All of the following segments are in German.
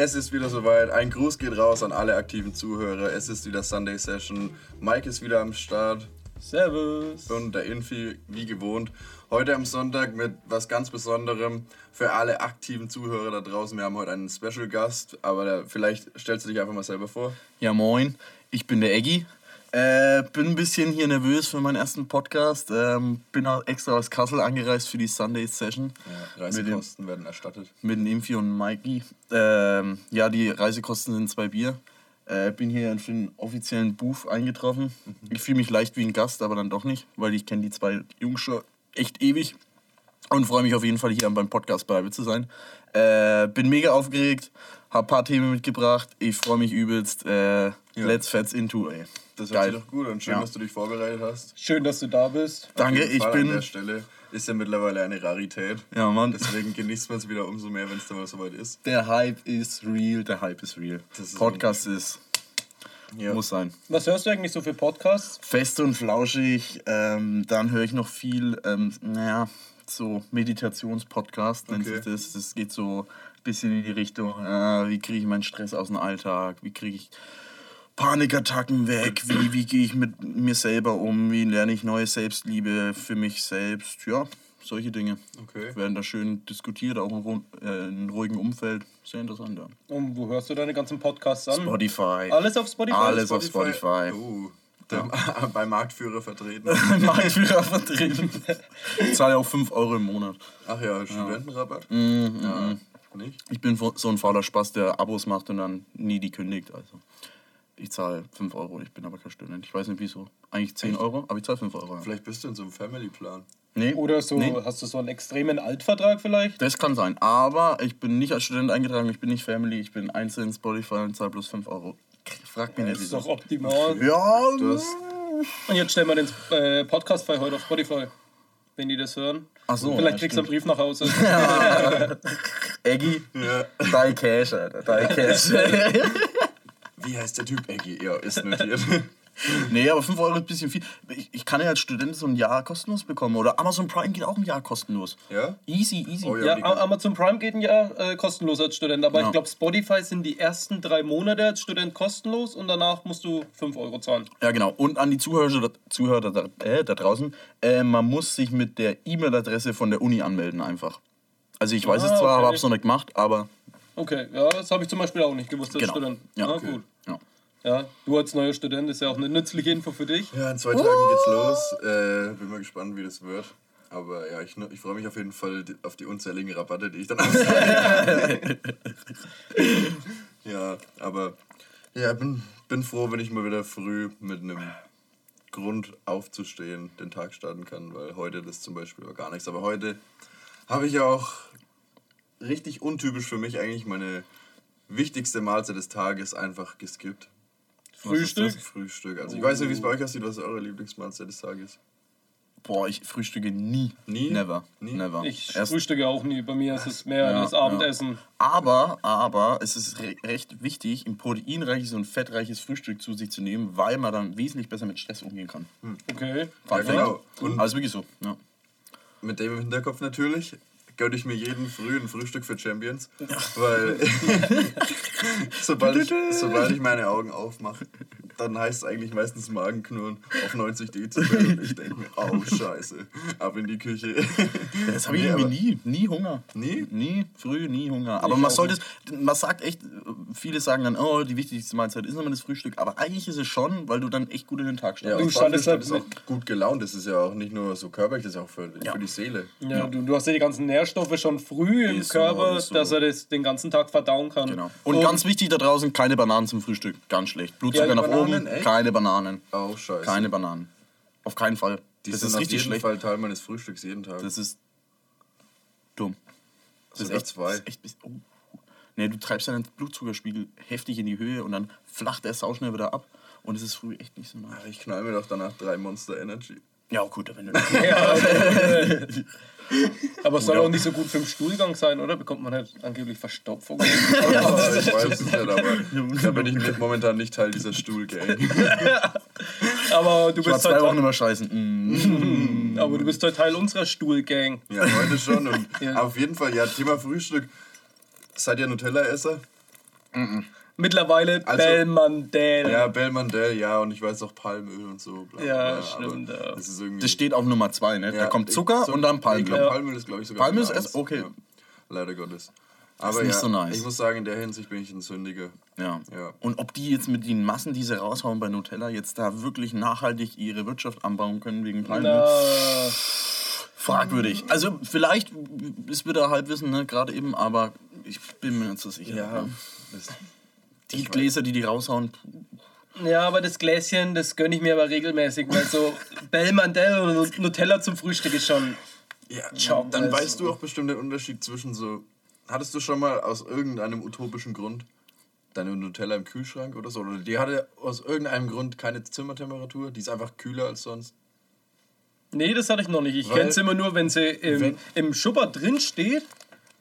Es ist wieder soweit. Ein Gruß geht raus an alle aktiven Zuhörer. Es ist wieder Sunday Session. Mike ist wieder am Start. Servus. Und der Infi, wie gewohnt. Heute am Sonntag mit was ganz Besonderem für alle aktiven Zuhörer da draußen. Wir haben heute einen Special Gast, aber vielleicht stellst du dich einfach mal selber vor. Ja, moin. Ich bin der Eggy. Äh, bin ein bisschen hier nervös für meinen ersten Podcast. Ähm, bin auch extra aus Kassel angereist für die Sunday Session. Ja, Reisekosten werden erstattet. Mit dem Infi und Mikey. Ähm, ja, die Reisekosten sind zwei Bier. Äh, bin hier für den offiziellen Booth eingetroffen. Mhm. Ich fühle mich leicht wie ein Gast, aber dann doch nicht, weil ich kenne die zwei Jungs schon echt ewig. Und freue mich auf jeden Fall hier beim Podcast bei zu sein. Äh, bin mega aufgeregt, habe ein paar Themen mitgebracht. Ich freue mich übelst. Äh, ja. Let's Fets into, ey. Das hört Geil. sich doch gut und schön, ja. dass du dich vorbereitet hast. Schön, dass du da bist. Danke, ich bin. An der Stelle ist ja mittlerweile eine Rarität. Ja, Mann. Deswegen genießt man es wieder umso mehr, wenn es dann mal soweit ist. Der Hype ist real, der Hype ist real. Ist Podcast ist. Ja. Muss sein. Was hörst du eigentlich so für Podcasts? Fest und flauschig. Ähm, dann höre ich noch viel, ähm, naja, so Meditationspodcast nennt okay. sich das. Das geht so ein bisschen in die Richtung, äh, wie kriege ich meinen Stress aus dem Alltag, wie kriege ich Panikattacken weg? Wie, wie gehe ich mit mir selber um? Wie lerne ich neue Selbstliebe für mich selbst? Ja, solche Dinge. Okay. Werden da schön diskutiert, auch in, äh, in einem ruhigen Umfeld. Sehr interessant, ja. Und wo hörst du deine ganzen Podcasts an? Spotify. Alles auf Spotify? Alles Spotify. auf Spotify. Uh. Ja. Bei Marktführer vertreten. Marktführer vertreten. Ich zahle auch 5 Euro im Monat. Ach ja, Studentenrabatt? Ja. Mm, ja. Nicht? Ich bin so ein fauler Spaß, der Abos macht und dann nie die kündigt. Also ich zahle 5 Euro, ich bin aber kein Student. Ich weiß nicht wieso. Eigentlich 10 Echt? Euro, aber ich zahle 5 Euro. Vielleicht bist du in so einem Family-Plan. Nee. Oder so, nee. hast du so einen extremen Altvertrag vielleicht? Das kann sein, aber ich bin nicht als Student eingetragen, ich bin nicht Family, ich bin einzeln Spotify und zahle plus 5 Euro. Frag mich nicht. Das ist doch optimal. Ja, du hast Und jetzt stellen wir den äh, Podcast-File heute auf Spotify, wenn die das hören. Ach so, Vielleicht ja, kriegst du einen Brief nach Hause. Ja. Eggy, ja. die Cash, Alter. Die Cash. Wie heißt der Typ? Eggy, ja, ist notiert. nee, aber 5 Euro ist ein bisschen viel. Ich, ich kann ja als Student so ein Jahr kostenlos bekommen. Oder Amazon Prime geht auch ein Jahr kostenlos. Ja? Easy, easy. Oh, ja, ja Amazon Prime geht ein Jahr äh, kostenlos als Student. Aber ja. ich glaube, Spotify sind die ersten drei Monate als Student kostenlos und danach musst du 5 Euro zahlen. Ja, genau. Und an die Zuhörer, Zuhörer da, äh, da draußen, äh, man muss sich mit der E-Mail-Adresse von der Uni anmelden einfach. Also ich weiß ah, es zwar, okay. aber habe es noch nicht gemacht, aber Okay, ja, das habe ich zum Beispiel auch nicht gewusst als genau. Student. Ja, ah, okay. gut. Ja. du als neuer Student ist ja auch eine nützliche Info für dich. Ja, in zwei Tagen geht's los. Äh, bin mal gespannt, wie das wird. Aber ja, ich, ich freue mich auf jeden Fall auf die unzähligen Rabatte, die ich dann habe. ja, aber ja, bin, bin froh, wenn ich mal wieder früh mit einem Grund aufzustehen den Tag starten kann, weil heute das zum Beispiel war gar nichts. Aber heute habe ich auch richtig untypisch für mich eigentlich meine wichtigste Mahlzeit des Tages einfach geskippt. Frühstück? Frühstück. Also ich weiß nicht, wie es bei euch aussieht, was eure Lieblingsmahlzeit des Tages ist. Boah, ich frühstücke nie. Nie? Never. Nie? Never. Ich Erst frühstücke auch nie. Bei mir ist es mehr ja, das Abendessen. Ja. Aber, aber es ist re recht wichtig, ein proteinreiches und fettreiches Frühstück zu sich zu nehmen, weil man dann wesentlich besser mit Stress umgehen kann. Hm. Okay. Ja, genau. Und also wirklich so. Ja. Mit dem im Hinterkopf natürlich gönne ich mir jeden früh ein Frühstück für Champions. Weil sobald, ich, sobald ich meine Augen aufmache, dann heißt es eigentlich meistens Magenknurren auf 90 Dezibel. Und ich denke mir, oh Scheiße, ab in die Küche. Das habe ich nee, irgendwie nie. Nie Hunger. Nie? Nie, früh, nie Hunger. Aber man sollte man sagt echt, viele sagen dann, oh, die wichtigste Mahlzeit ist immer das Frühstück. Aber eigentlich ist es schon, weil du dann echt gut in den Tag startest. Ja, du startest halt auch gut gelaunt. Das ist ja auch nicht nur so körperlich, das ist auch für, ja. für die Seele. Ja, ja. Du, du hast ja die ganzen Nährstoffe schon früh im ist Körper, so, dass er das den ganzen Tag verdauen kann. Genau. Und, Und, ganz wichtig da draußen, keine Bananen zum Frühstück. Ganz schlecht. Blutzucker nach Bananen, echt? keine Bananen. Oh, scheiße. Keine Bananen. Auf keinen Fall. Die das sind ist auf richtig jeden schlecht. Fall Teil meines Frühstücks jeden Tag. Das ist dumm. Das Sogar ist echt zwei. Ist echt, oh. Nee, du treibst deinen Blutzuckerspiegel heftig in die Höhe und dann flacht er sauschnell wieder ab. Und es ist früh echt nicht so nice. Ich knall mir doch danach drei Monster Energy. Ja, gut, wenn du. aber es soll auch nicht so gut für den Stuhlgang sein, oder? Bekommt man halt angeblich Verstopfung. ja, ich weiß es nicht, aber da bin ich momentan nicht Teil dieser Stuhlgang. aber du bist ich zwei halt Wochen immer scheißen. Mm. aber du bist halt Teil unserer Stuhlgang. Ja, heute schon. Und ja. auf jeden Fall, ja, Thema Frühstück. Seid ihr Nutella-Esser? Mittlerweile Also- Belmandel. Ja, Belmandel, ja, und ich weiß auch Palmöl und so. Bla, Ja, bla, stimmt, ja. Das ist irgendwie. Das steht auf Nummer 2, ne? da ja, kommt ich- Zucker so- und dann Ich Palmöl. Ja. Palmöl ist, glaube ich, sogar. Palmöl ist erst- okay. Ja. Leider Gottes. Aber nicht ja, so nice. ich muss sagen, in der Hinsicht bin ich ein Sündiger. Ja. Ja. Und ob die jetzt mit den Massen, die sie raushauen bei Nutella, jetzt da wirklich nachhaltig ihre Wirtschaft anbauen können wegen Palmöl, Na, fragwürdig. Also vielleicht ist wieder Halbwissen, ne, gerade eben, aber ich bin mir nicht so sicher. Ja. Die Gläser, die die raushauen, ja, aber das Gläschen, das gönne ich mir aber regelmäßig, weil so Belmandel und Nutella zum Frühstück ist schon. ja, Chocolate. dann weißt du auch bestimmt den Unterschied zwischen so. Hattest du schon mal aus irgendeinem utopischen Grund deine Nutella im Kühlschrank oder so? Oder die hatte aus irgendeinem Grund keine Zimmertemperatur? Die ist einfach kühler als sonst? Nee, das hatte ich noch nicht. Ich kenne es immer nur, wenn sie im, Wenn- im Schubber drin steht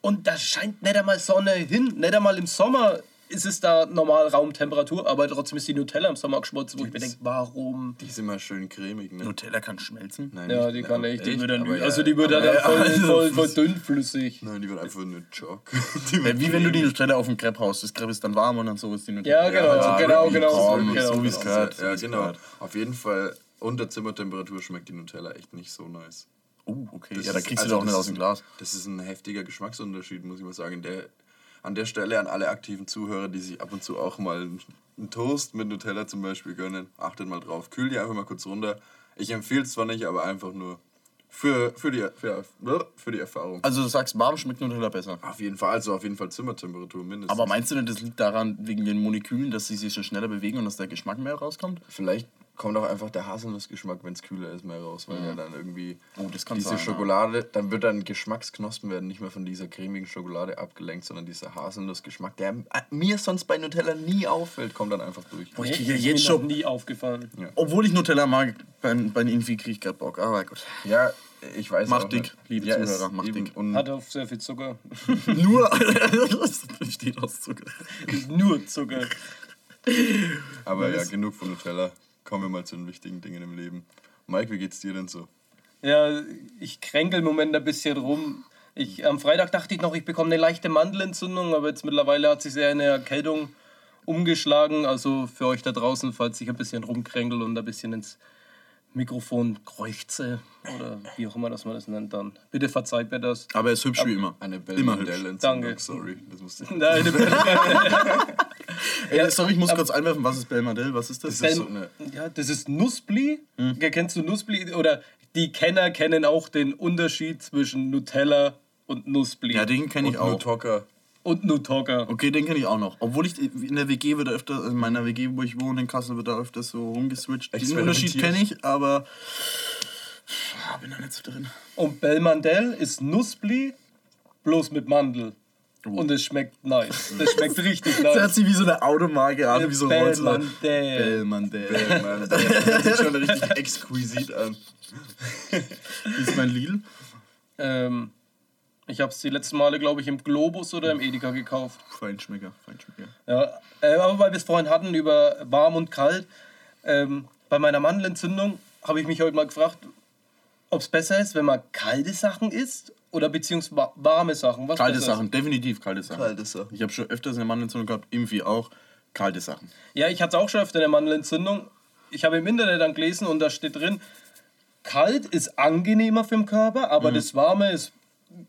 und da scheint nicht einmal Sonne hin. Nicht einmal im Sommer ist es da normal Raumtemperatur, aber trotzdem ist die Nutella im Sommer geschmolzen, wo ich mir denke, warum? Die ist immer schön cremig, ne? Nutella kann schmelzen. Nein, Ja, nicht- die kann echt, die wird dann, Aber also die wird dann voll, also- voll, voll dünnflüssig. Nein, die wird einfach nur Jock. Die Wie wenn du die Nutella auf dem Crepe haust. Das Crepe ist dann warm und dann so ist die Nutella. Ja, genau, Ja, genau, wirklich, genau. komm, genau, so wie es genau. gehört. Ja, genau. Auf jeden Fall unter Zimmertemperatur schmeckt die Nutella echt nicht so nice. Oh, okay. Das ja, da ist- kriegst also du doch nicht aus dem ist- Glas. Das ist ein heftiger Geschmacksunterschied, muss ich mal sagen. Der, an der Stelle an alle aktiven Zuhörer, die sich ab und zu auch mal einen Toast mit Nutella zum Beispiel gönnen, achtet mal drauf. Kühl die einfach mal kurz runter. Ich empfehle es zwar nicht, aber einfach nur für, für, die, für, für die Erfahrung. Also du sagst, warm schmeckt Nutella besser. Auf jeden Fall, also auf jeden Fall Zimmertemperatur mindestens. Aber meinst du denn, das liegt daran, wegen den Molekülen, dass sie sich so schneller bewegen und dass der Geschmack mehr rauskommt? Vielleicht kommt auch einfach der Haselnussgeschmack, wenn es kühler ist, mehr raus, weil ja dann irgendwie Oh, diese sein, ja. Schokolade, dann wird dann Geschmacksknospen werden nicht mehr von dieser cremigen Schokolade abgelenkt, sondern dieser Haselnussgeschmack, der äh, mir sonst bei Nutella nie auffällt, kommt dann einfach durch. Boah, ich ja ist jetzt schon- nie aufgefallen. Obwohl ich Nutella mag, bei, bei Infi krieg ich grad Bock. Aber gut. Ja, ich weiß Mach auch dick, nicht. liebe ja, Zuhörer, es mach eben- dick. Und, Hat auf sehr viel Zucker. Nur, das besteht aus Zucker. Nur Zucker. aber ja, genug von Nutella. Kommen wir mal zu den wichtigen Dingen im Leben. Mike, wie geht's dir denn so? Ja, ich kränkel im Moment ein bisschen rum. Ich, am Freitag dachte ich noch, ich bekomme eine leichte Mandelentzündung, aber jetzt mittlerweile hat sich sehr eine Erkältung umgeschlagen. Also für euch da draußen, falls ich ein bisschen rumkränkel und ein bisschen ins Mikrofon kreuze oder wie auch immer das man das nennt, dann bitte verzeiht mir das. Aber er ist hübsch wie immer. Eine Immer hübsch. Danke. sorry. Das musste ich. Nein, Ey, sorry, ich muss kurz einwerfen, was ist Belmadel? Was ist das? Das ist so eine, ja, das ist Nussbli. Kennst du Nussbli? Oder die Kenner kennen auch den Unterschied zwischen Nutella und Nussbli. ja, den kenne ich auch. Tocker. und Nutocker. Okay, den kenne ich auch noch. Obwohl ich in der WG wird öfter, in meiner WG, wo ich wohne, in Kassel, wird da öfter so rumgeswitcht. Den. Unterschied kenne ich, aber ah, bin da nicht so drin. Und Belmandel ist Nussbli, bloß mit Mandel. Und es schmeckt nice. Das schmeckt richtig Das hört nice. sich wie so eine Automarke an, wie so Holzler. Belmandel. Belmandel. Bellmandel. Das sich schon richtig exquisit an. Das ist mein Lidl. Ähm, ich habe es die letzten Male, glaube ich, im Globus oder im Edeka gekauft. Feinschmecker, Feinschmecker. Ja, äh, aber weil wir es vorhin hatten über warm und kalt, ähm, bei meiner Mandelentzündung habe ich mich heute mal gefragt, ob es besser ist, wenn man kalte Sachen isst oder beziehungsweise warme Sachen. Was Kalte? Sachen, definitiv kalte Sachen. Kalte Sachen. Ich habe schon öfters eine Mandelentzündung gehabt, irgendwie auch kalte Sachen. Ja, ich hatte auch schon öfter eine Mandelentzündung. Ich habe im Internet dann gelesen und da steht drin, kalt ist angenehmer für den Körper, aber das Warme ist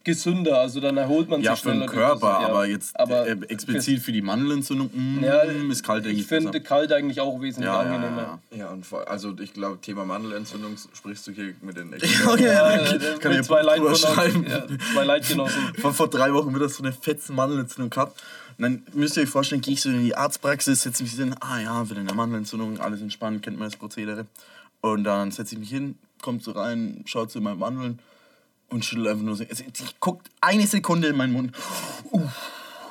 gesünder. Also dann erholt man. Ja, sich für den schneller. Körper, Ja, aber jetzt aber äh, explizit für die Mandelentzündung mm, Ja, ist kalt ich eigentlich finde besser. kalt eigentlich auch wesentlich Ja, ja, angenehmer. ja. Ja, und vor, also ich glaube, Thema Mandelentzündung sprichst du hier mit den Experten. ja, Äh, kann, kann mit ich zwei, ja Leitgenossen, schreiben. ja, zwei Leitgenossen. Vor, vor drei Wochen wieder so eine fetzen Mandelentzündung gehabt. Und dann müsst ihr euch vorstellen, gehe ich so in die Arztpraxis, setze mich hin, ah ja, wieder eine Mandelentzündung, alles entspannt, kennt man das Prozedere. Und dann setze ich mich hin, kommt so rein, schaut zu meinen Mandeln und schüttelt einfach nur so. Also, guckt eine Sekunde in meinen Mund, uh,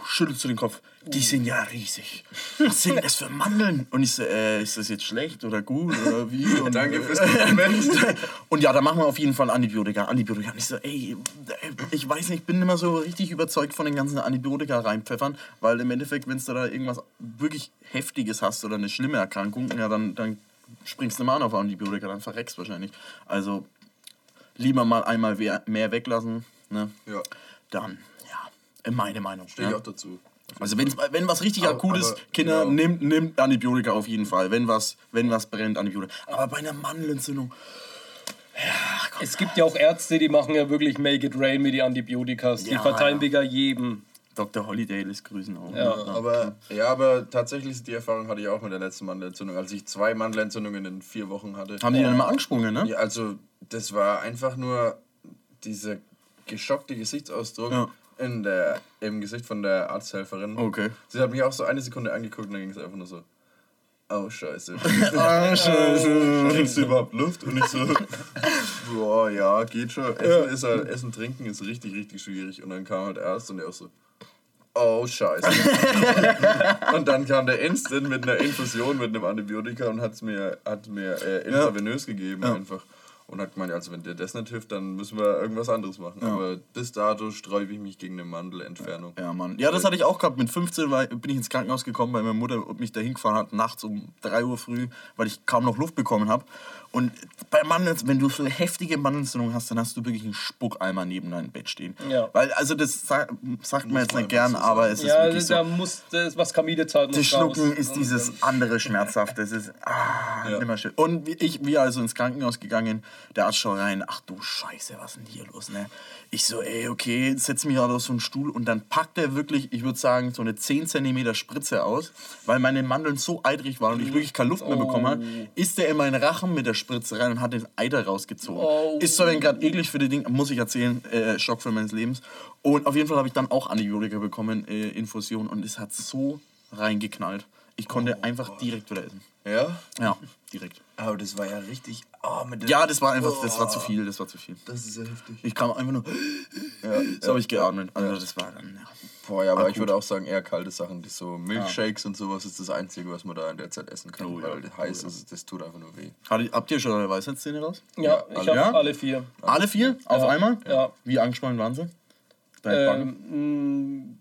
schüttelt so den Kopf. Die sind ja riesig. Was sind das für Mandeln? Und ich so, äh, ist das jetzt schlecht oder gut oder wie? Und, Danke fürs Kompliment. und ja, da machen wir auf jeden Fall Antibiotika. Antibiotika. Und ich so, ey, ich weiß nicht, ich bin immer so richtig überzeugt von den ganzen Antibiotika reinpfeffern, weil im Endeffekt, wenn du da irgendwas wirklich Heftiges hast oder eine schlimme Erkrankung, ja, dann, dann springst du mal an auf Antibiotika, dann verreckst wahrscheinlich. Also lieber mal einmal mehr weglassen, ne? Ja, Dann, ja, meine Meinung. stehe ich ja. auch dazu. Also wenn's, wenn was richtig Aber- akut ist, aber, Kinder, genau. nimmt, nimmt Antibiotika auf jeden Fall. Wenn was, wenn was brennt, Antibiotika. Aber bei einer Mandelentzündung, Es gibt ja auch Ärzte, die machen ja wirklich Make it rain mit die Antibiotikas. Die Ja, verteilen ja. wegen jedem. Dr. Holiday lässt grüßen auch. Ja. Aber, ja, aber tatsächlich, die Erfahrung hatte ich auch mit der letzten Mandelentzündung. Als ich zwei Mandelentzündungen in vier Wochen hatte. Haben die dann immer angesprungen, ne? Ja, also, das war einfach nur dieser geschockte Gesichtsausdruck Ja. in der, im Gesicht von der Arzthelferin. Okay. Sie hat mich auch so eine Sekunde angeguckt und dann ging es einfach nur so. Oh, scheiße. Ah, scheiße. Kriegst du überhaupt Luft? Und ich so, boah, ja, geht schon. Essen, ist halt, Essen, Trinken ist richtig, richtig schwierig. Und dann kam halt erst und er auch so, oh, scheiße. und dann kam der Instant mit einer Infusion, mit einem Antibiotika und hat's mir, hat mir äh, intravenös gegeben einfach. Und hat gemeint, also wenn dir das nicht hilft, dann müssen wir irgendwas anderes machen. Aber bis dato sträube ich mich gegen eine Mandelentfernung. Ja, Mann. Ja, das hatte ich auch gehabt. Mit 15 war, bin ich ins Krankenhaus gekommen, weil meine Mutter mich da hingefahren hat, nachts um 3 Uhr früh, weil ich kaum noch Luft bekommen habe. Und bei Mandeln, wenn du so eine heftige Mandelentzündung hast, dann hast du wirklich einen Spuckeimer neben deinem Bett stehen. Ja. Weil, also das sa sagt man jetzt nicht gern, so aber es ist Ja, wirklich so. da muss das, was Kamide zahlt, muss Das Schlucken raus. ist dieses andere schmerzhaft. Das ist ah, Ja. nimmer schön. Und ich, wir also ins Krankenhaus gegangen, der Arzt schaut rein, ach du Scheiße, was ist denn hier los, ne? Ich so, ey, okay, setz mich halt auf so einen Stuhl und dann packt er wirklich, ich würde sagen, so eine 10 cm Spritze aus, weil meine Mandeln so eitrig waren und ich wirklich keine Luft mehr bekommen habe, ist der in meinen Rachen mit der Spritze rein und hat den Eiter rausgezogen. Oh. Ist zwar gerade eklig für die Ding, muss ich erzählen, äh, Schock meines Lebens. Und auf jeden Fall habe ich dann auch Antibiotika bekommen, äh, Infusion, und es hat so reingeknallt. Ich konnte einfach direkt wieder essen. Ja? Ja, direkt. Aber das war ja richtig. Oh, Ja, das war einfach, das war zu viel, das war zu viel. Das ist ja heftig. Ich kam einfach nur, Ja, so habe ich geatmet. Also das war dann, ja. Boah, ja, aber Ah, ich würde auch sagen, eher kalte Sachen. Die so Milkshakes und sowas ist das Einzige, was man da in der Zeit essen kann. Oh ja, weil heiß ist, das tut einfach nur weh. Hat- Habt ihr schon eure Weisheitszähne raus? Ja, ich alle- habe Ja? alle vier. Alle vier? Auf Ja. einmal? Ja. Wie angespannt waren sie? Deine? Ähm,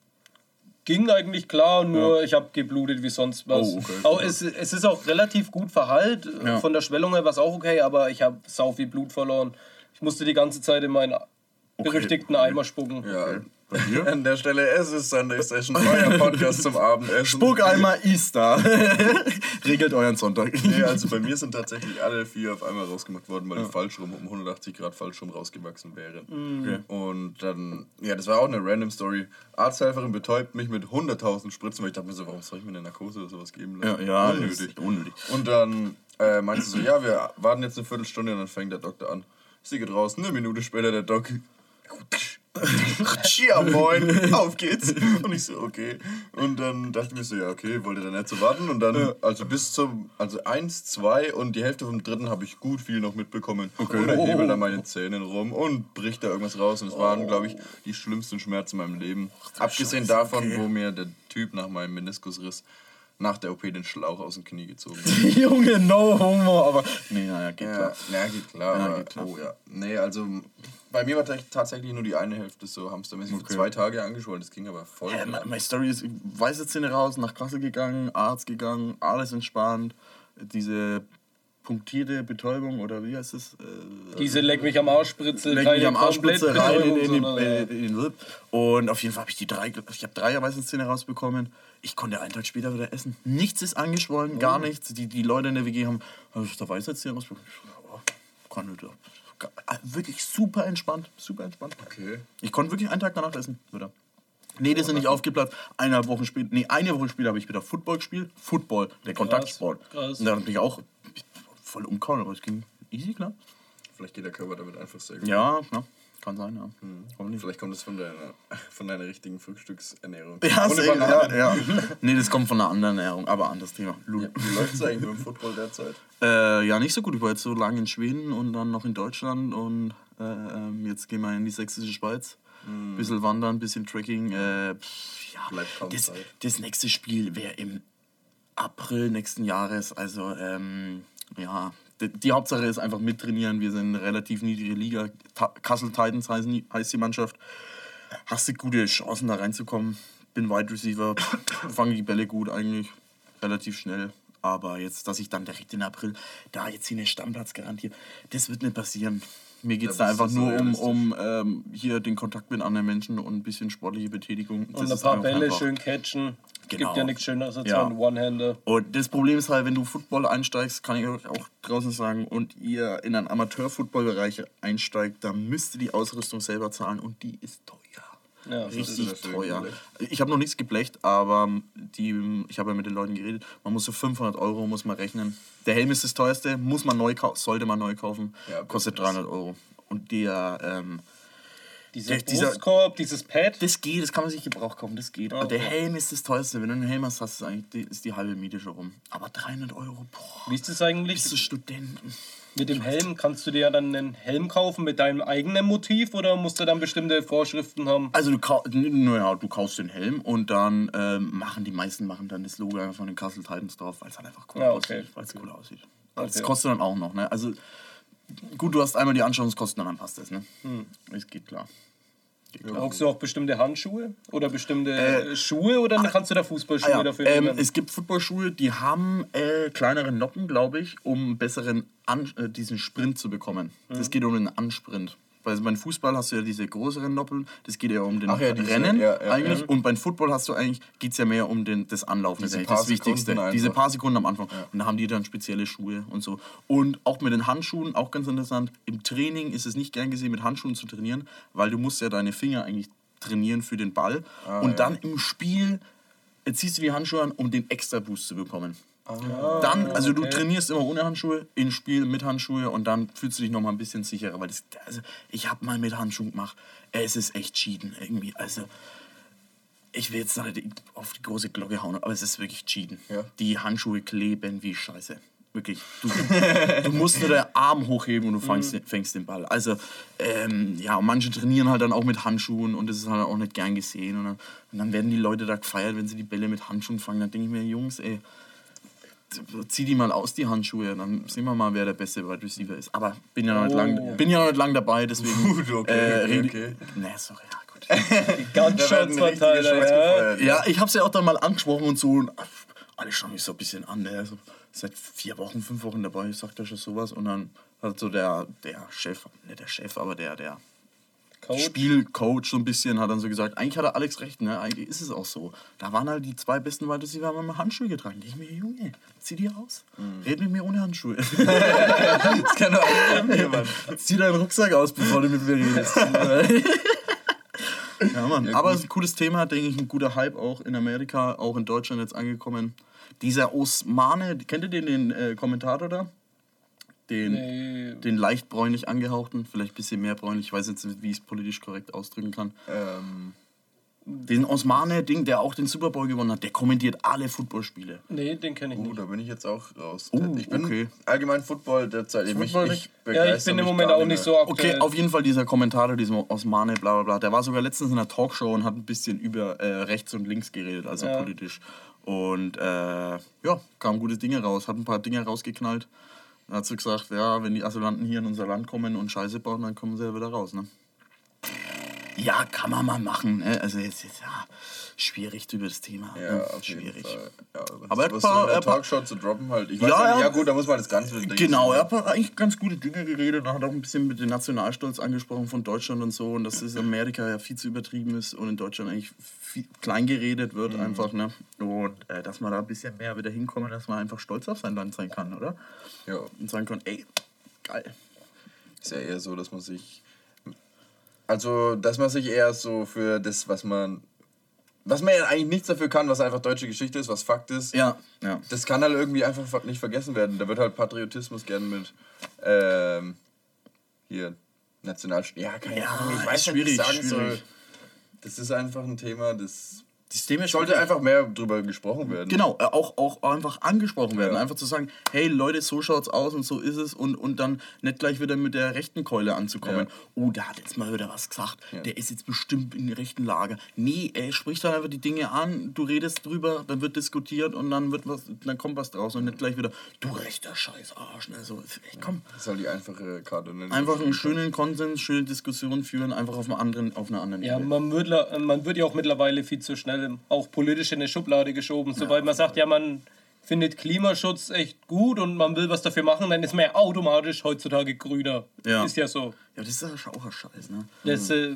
ging eigentlich klar, nur ich habe geblutet wie sonst was. Oh, okay. Aber es, es ist auch relativ gut verheilt. Ja. Von der Schwellung her war es auch okay, aber ich habe sau viel Blut verloren. Ich musste die ganze Zeit in meinen berüchtigten Eimer spucken. Ja. Bei dir? An der Stelle, es ist Sunday Session, euer Podcast zum Abendessen. Spuckeimer Easter. Regelt euren Sonntag. Nee, also bei mir sind tatsächlich alle vier auf einmal rausgemacht worden, weil die falsch rum um 180 Grad falsch rum rausgewachsen wären. Okay. Und dann, ja, das war auch eine random Story. Arzthelferin betäubt mich mit 100.000 Spritzen, weil ich dachte mir so, warum soll ich mir eine Narkose oder sowas geben Ja, lassen? ja, Unnötig. unnötig. unnötlich. Und dann äh, meinte sie so, ja, wir warten jetzt eine Viertelstunde und dann fängt der Doktor an. Sie geht raus, eine Minute später der Doc. Ja, moin, auf geht's. Und ich so, okay. Und dann dachte ich mir so, ja, okay, wollte dann nicht so warten. Und dann, also bis zum, also eins, zwei und die Hälfte vom dritten habe ich gut viel noch mitbekommen. Okay. Und er hebelt an meinen Zähnen rum und bricht da irgendwas raus. Und es waren, glaube ich, die schlimmsten Schmerzen in meinem Leben. Abgesehen Scheiße, davon, okay. wo mir der Typ nach meinem Meniskusriss nach der OP den Schlauch aus dem Knie gezogen hat. Junge, no homo, aber. Nee, naja, geht Ja, klar. ja, geht klar. Ja, geht klar. Oh, ja. Nee, also bei mir war tat- tatsächlich nur die eine Hälfte so hamstermäßig für zwei Tage angeschwollen. Das ging aber voll. Ja, meine meine Story ist, weiße Zähne raus, nach Kassel gegangen, Arzt gegangen, alles entspannt. Diese punktierte Betäubung oder wie heißt es? Äh, Diese Leck mich am Arschspritze, Leck mich am Arschspitze rein in, in, in, äh, in den Wirt. Und auf jeden Fall habe ich die drei, ich habe drei Weißenzähne rausbekommen. Ich konnte einen Tag später wieder essen. Nichts ist angeschwollen, gar nichts. Die, die Leute in der WG haben, hab ich da Weißenzähne rausbekommen. Ich so, oh, kann nicht. Wirklich super entspannt, super entspannt. Okay. Ich konnte wirklich einen Tag danach essen wieder. Nee, die sind nicht aufgeplatzt. Eine Woche später, nee, eine Woche später habe ich wieder Football gespielt. Football, der Kontaktsport. krass. Und dann bin ich auch voll umkauen, aber es ging easy, klar. Vielleicht geht der Körper damit einfach sehr gut. Ja, ja kann sein, ja. Hoffentlich. Vielleicht kommt es von deiner, von deiner richtigen Frühstücksernährung. Ja, Bananen. ja, ja. Nee, das kommt von einer anderen Ernährung, aber anderes Thema. Lu- Ja, Wie läuft es eigentlich mit dem Football derzeit? Äh, ja, nicht so gut. Ich war jetzt so lange in Schweden und dann noch in Deutschland und äh, ähm, jetzt gehen wir in die sächsische Schweiz. Bisschen wandern, bisschen Trekking. Äh, pff, ja, Bleibt kaum das, Zeit. das nächste Spiel wäre im April nächsten Jahres. Also, ähm, ja, die, Hauptsache ist einfach mittrainieren. Wir sind eine relativ niedrige Liga. Kassel Titans heißt die Mannschaft. Hast du gute Chancen, da reinzukommen. Bin Wide Receiver, fange die Bälle gut eigentlich, relativ schnell. Aber jetzt, dass ich dann direkt in April da jetzt hier eine Stammplatz garantiere, das wird nicht passieren. Mir geht es Da da einfach nur um, um ähm, hier den Kontakt mit anderen Menschen und ein bisschen sportliche Betätigung. Und ein paar Bälle schön catchen. Genau. Gibt ja nichts Schöneres als Ja. so ein One-Hander. Und das Problem ist halt, wenn du Football einsteigst, kann ich euch auch draußen sagen, und ihr in einen Amateur-Football-Bereich einsteigt, dann müsst ihr die Ausrüstung selber zahlen und die ist teuer. Ja, Richtig teuer. Ich habe noch nichts geblecht, aber die, ich habe ja mit den Leuten geredet. Man muss so 500 Euro muss man rechnen. Der Helm ist das teuerste, muss man neu kaufen, sollte man neu kaufen, Ja, kostet das- 300 Euro. Und der, ähm, Dieser Der- dieser- Brustkorb, dieses Pad. das geht, das kann man sich gebraucht kaufen, das geht. Aber der Okay. Helm ist das teuerste. Wenn du einen Helm hast, hast du eigentlich, die, ist die halbe Miete schon rum. Aber 300 Euro, boah. Wie ist das eigentlich? Bist du Studenten? Mit dem Helm kannst du dir ja dann einen Helm kaufen mit deinem eigenen Motiv oder musst du dann bestimmte Vorschriften haben? Also du, kau naja, du kaufst den Helm und dann ähm, machen die meisten machen dann das Logo einfach von den Castle Titans drauf, weil es halt einfach cool Ja, okay. aussieht. Weil es cool aussieht. Das Okay. kostet dann auch noch, ne? Also gut, du hast einmal die Anschauungskosten, dann passt das, ne? Hm. Es geht klar. Brauchst du auch bestimmte Handschuhe oder bestimmte Äh, Schuhe oder kannst du da Fußballschuhe Ah, ja. dafür ähm, nehmen? es gibt Footballschuhe, die haben äh, kleinere Noppen, glaube ich, um besseren An äh, diesen Sprint zu bekommen. Mhm. Das geht um den Ansprint. Weil beim Fußball hast du ja diese größeren Noppeln, das geht ja um den Ach ja, diese, Rennen ja, ja, eigentlich. Und beim Football hast du eigentlich, geht es ja mehr um den, das Anlaufen, das ist Diese paar das Wichtigste. Einfach. Diese paar Sekunden am Anfang. Und da haben die dann spezielle Schuhe und so. Und auch mit den Handschuhen, auch ganz interessant, im Training ist es nicht gern gesehen, mit Handschuhen zu trainieren, weil du musst ja deine Finger eigentlich trainieren für den Ball. Ah, und dann im Spiel ziehst du die Handschuhe an, um den extra Boost zu bekommen. Dann, also du okay. trainierst immer ohne Handschuhe, im Spiel mit Handschuhe und dann fühlst du dich noch mal ein bisschen sicherer, weil das, also ich habe mal mit Handschuhen gemacht, es ist echt cheaten irgendwie, also ich will jetzt nicht auf die große Glocke hauen, aber es ist wirklich cheaten. Ja. Die Handschuhe kleben wie Scheiße. Wirklich. Du, du musst nur den Arm hochheben und du fängst, den- fängst den Ball. Also, ähm, ja, und manche trainieren halt dann auch mit Handschuhen und das ist halt auch nicht gern gesehen. Und dann, und dann werden die Leute da gefeiert, wenn sie die Bälle mit Handschuhen fangen. Dann denke ich mir, Jungs, ey, zieh die mal aus, die Handschuhe. Dann sehen wir mal, wer der beste Wide Receiver ist. Aber bin ja noch nicht, Oh. lang, bin ja noch nicht lang dabei, deswegen. Gut, okay, okay, rede- okay. Nee, sorry, ja, gut. Shots ja. Ja, ich habe es ja auch dann mal angesprochen und so. Und alle schauen mich so ein bisschen an. Der ist so seit vier Wochen, fünf Wochen dabei, sagt er schon sowas. Und dann hat so der, der Chef, nicht der Chef, aber der, der Coach. Spielcoach so ein bisschen, hat dann so gesagt, eigentlich hat er Alex recht, ne? Eigentlich ist es auch so. Da waren halt die zwei besten Wide Receiver, haben Handschuhe getragen. Ich mir, Junge, zieh die aus. Red mit mir ohne Handschuhe. Das kann doch jemand. zieh deinen Rucksack aus, bevor du mit mir redest. ja, Mann. Aber es ist ein cooles Thema, denke ich, ein guter Hype auch in Amerika, auch in Deutschland jetzt angekommen. Dieser Osmane, kennt ihr den, den äh, Kommentator da? Den, Nee. den leicht bräunlich angehauchten, vielleicht ein bisschen mehr bräunlich, ich weiß jetzt nicht, wie ich es politisch korrekt ausdrücken kann. Ähm, Den Osmane-Ding, der auch den Super Bowl gewonnen hat, der kommentiert alle Footballspiele. Nee, den kenne ich oh, nicht. da bin ich jetzt auch raus. Oh, ich bin okay. allgemein Football derzeit. Ich, Football ich, Ja, ich bin im mich Moment auch nicht so Okay, aktuell. auf jeden Fall dieser Kommentator, dieser Osmane, bla bla bla, der war sogar letztens in einer Talkshow und hat ein bisschen über äh, rechts und links geredet, also Ja. politisch. Und äh, ja, kamen gute Dinge raus, hat ein paar Dinge rausgeknallt. Dann hat sie gesagt, ja, wenn die Asylanten hier in unser Land kommen und Scheiße bauen, dann kommen sie ja wieder raus, ne? Ja, kann man mal machen, ne? Also jetzt, jetzt ja, schwierig über das Thema. Ja, ne? schwierig. Ja, Aber er hat paar- so er Talkshow zu droppen halt. Ich weiß Ja, nicht, ja. ja gut, da muss man das Ganze Genau, er hat eigentlich ganz gute Dinge geredet und hat auch ein bisschen mit dem Nationalstolz angesprochen von Deutschland und so und dass in Amerika ja viel zu übertrieben ist und in Deutschland eigentlich viel klein geredet wird Mhm. einfach, ne? Und äh, dass man da ein bisschen mehr wieder hinkommen, dass man einfach stolz auf sein Land sein kann, oder? Ja, Und sagen kann, ey, geil. ist ja eher so, dass man sich. Also, dass man sich eher so für das, was man. Was man ja eigentlich nichts dafür kann, was einfach deutsche Geschichte ist, was Fakt ist. Ja, ja. Das kann halt irgendwie einfach nicht vergessen werden. Da wird halt Patriotismus gern mit. Ähm, hier. Nationalstaat. Ja, keine Ja, Ahnung. Ich weiß nicht, wie ich schwierig, sagen soll. schwierig. Das ist einfach ein Thema, das. Das Thema Sollte einfach mehr drüber gesprochen werden. Genau, äh, auch, auch einfach angesprochen werden. Ja. Einfach zu sagen, hey Leute, so schaut's aus und so ist es und, und dann nicht gleich wieder mit der rechten Keule anzukommen. Ja. Oh, der hat jetzt mal wieder was gesagt. Ja. Der ist jetzt bestimmt in der rechten Lager. Nee, er spricht dann einfach die Dinge an, du redest drüber, dann wird diskutiert und dann wird was, dann kommt was draus und nicht gleich wieder, du rechter Scheißarsch. Ne? So, ey, komm. Das ist halt die einfache Karte. Ne? Einfach einen schönen Konsens, schöne Diskussion führen, einfach auf, einem anderen, auf einer anderen Ja, Ebene. man wird, man wird ja auch mittlerweile viel zu schnell auch politisch in eine Schublade geschoben. Sobald man sagt, ja, man findet Klimaschutz echt gut und man will was dafür machen, dann ist man ja automatisch heutzutage grüner. Ja. Ist ja so. Ja, das ist ja auch ein Scheiß, ne? Das, äh,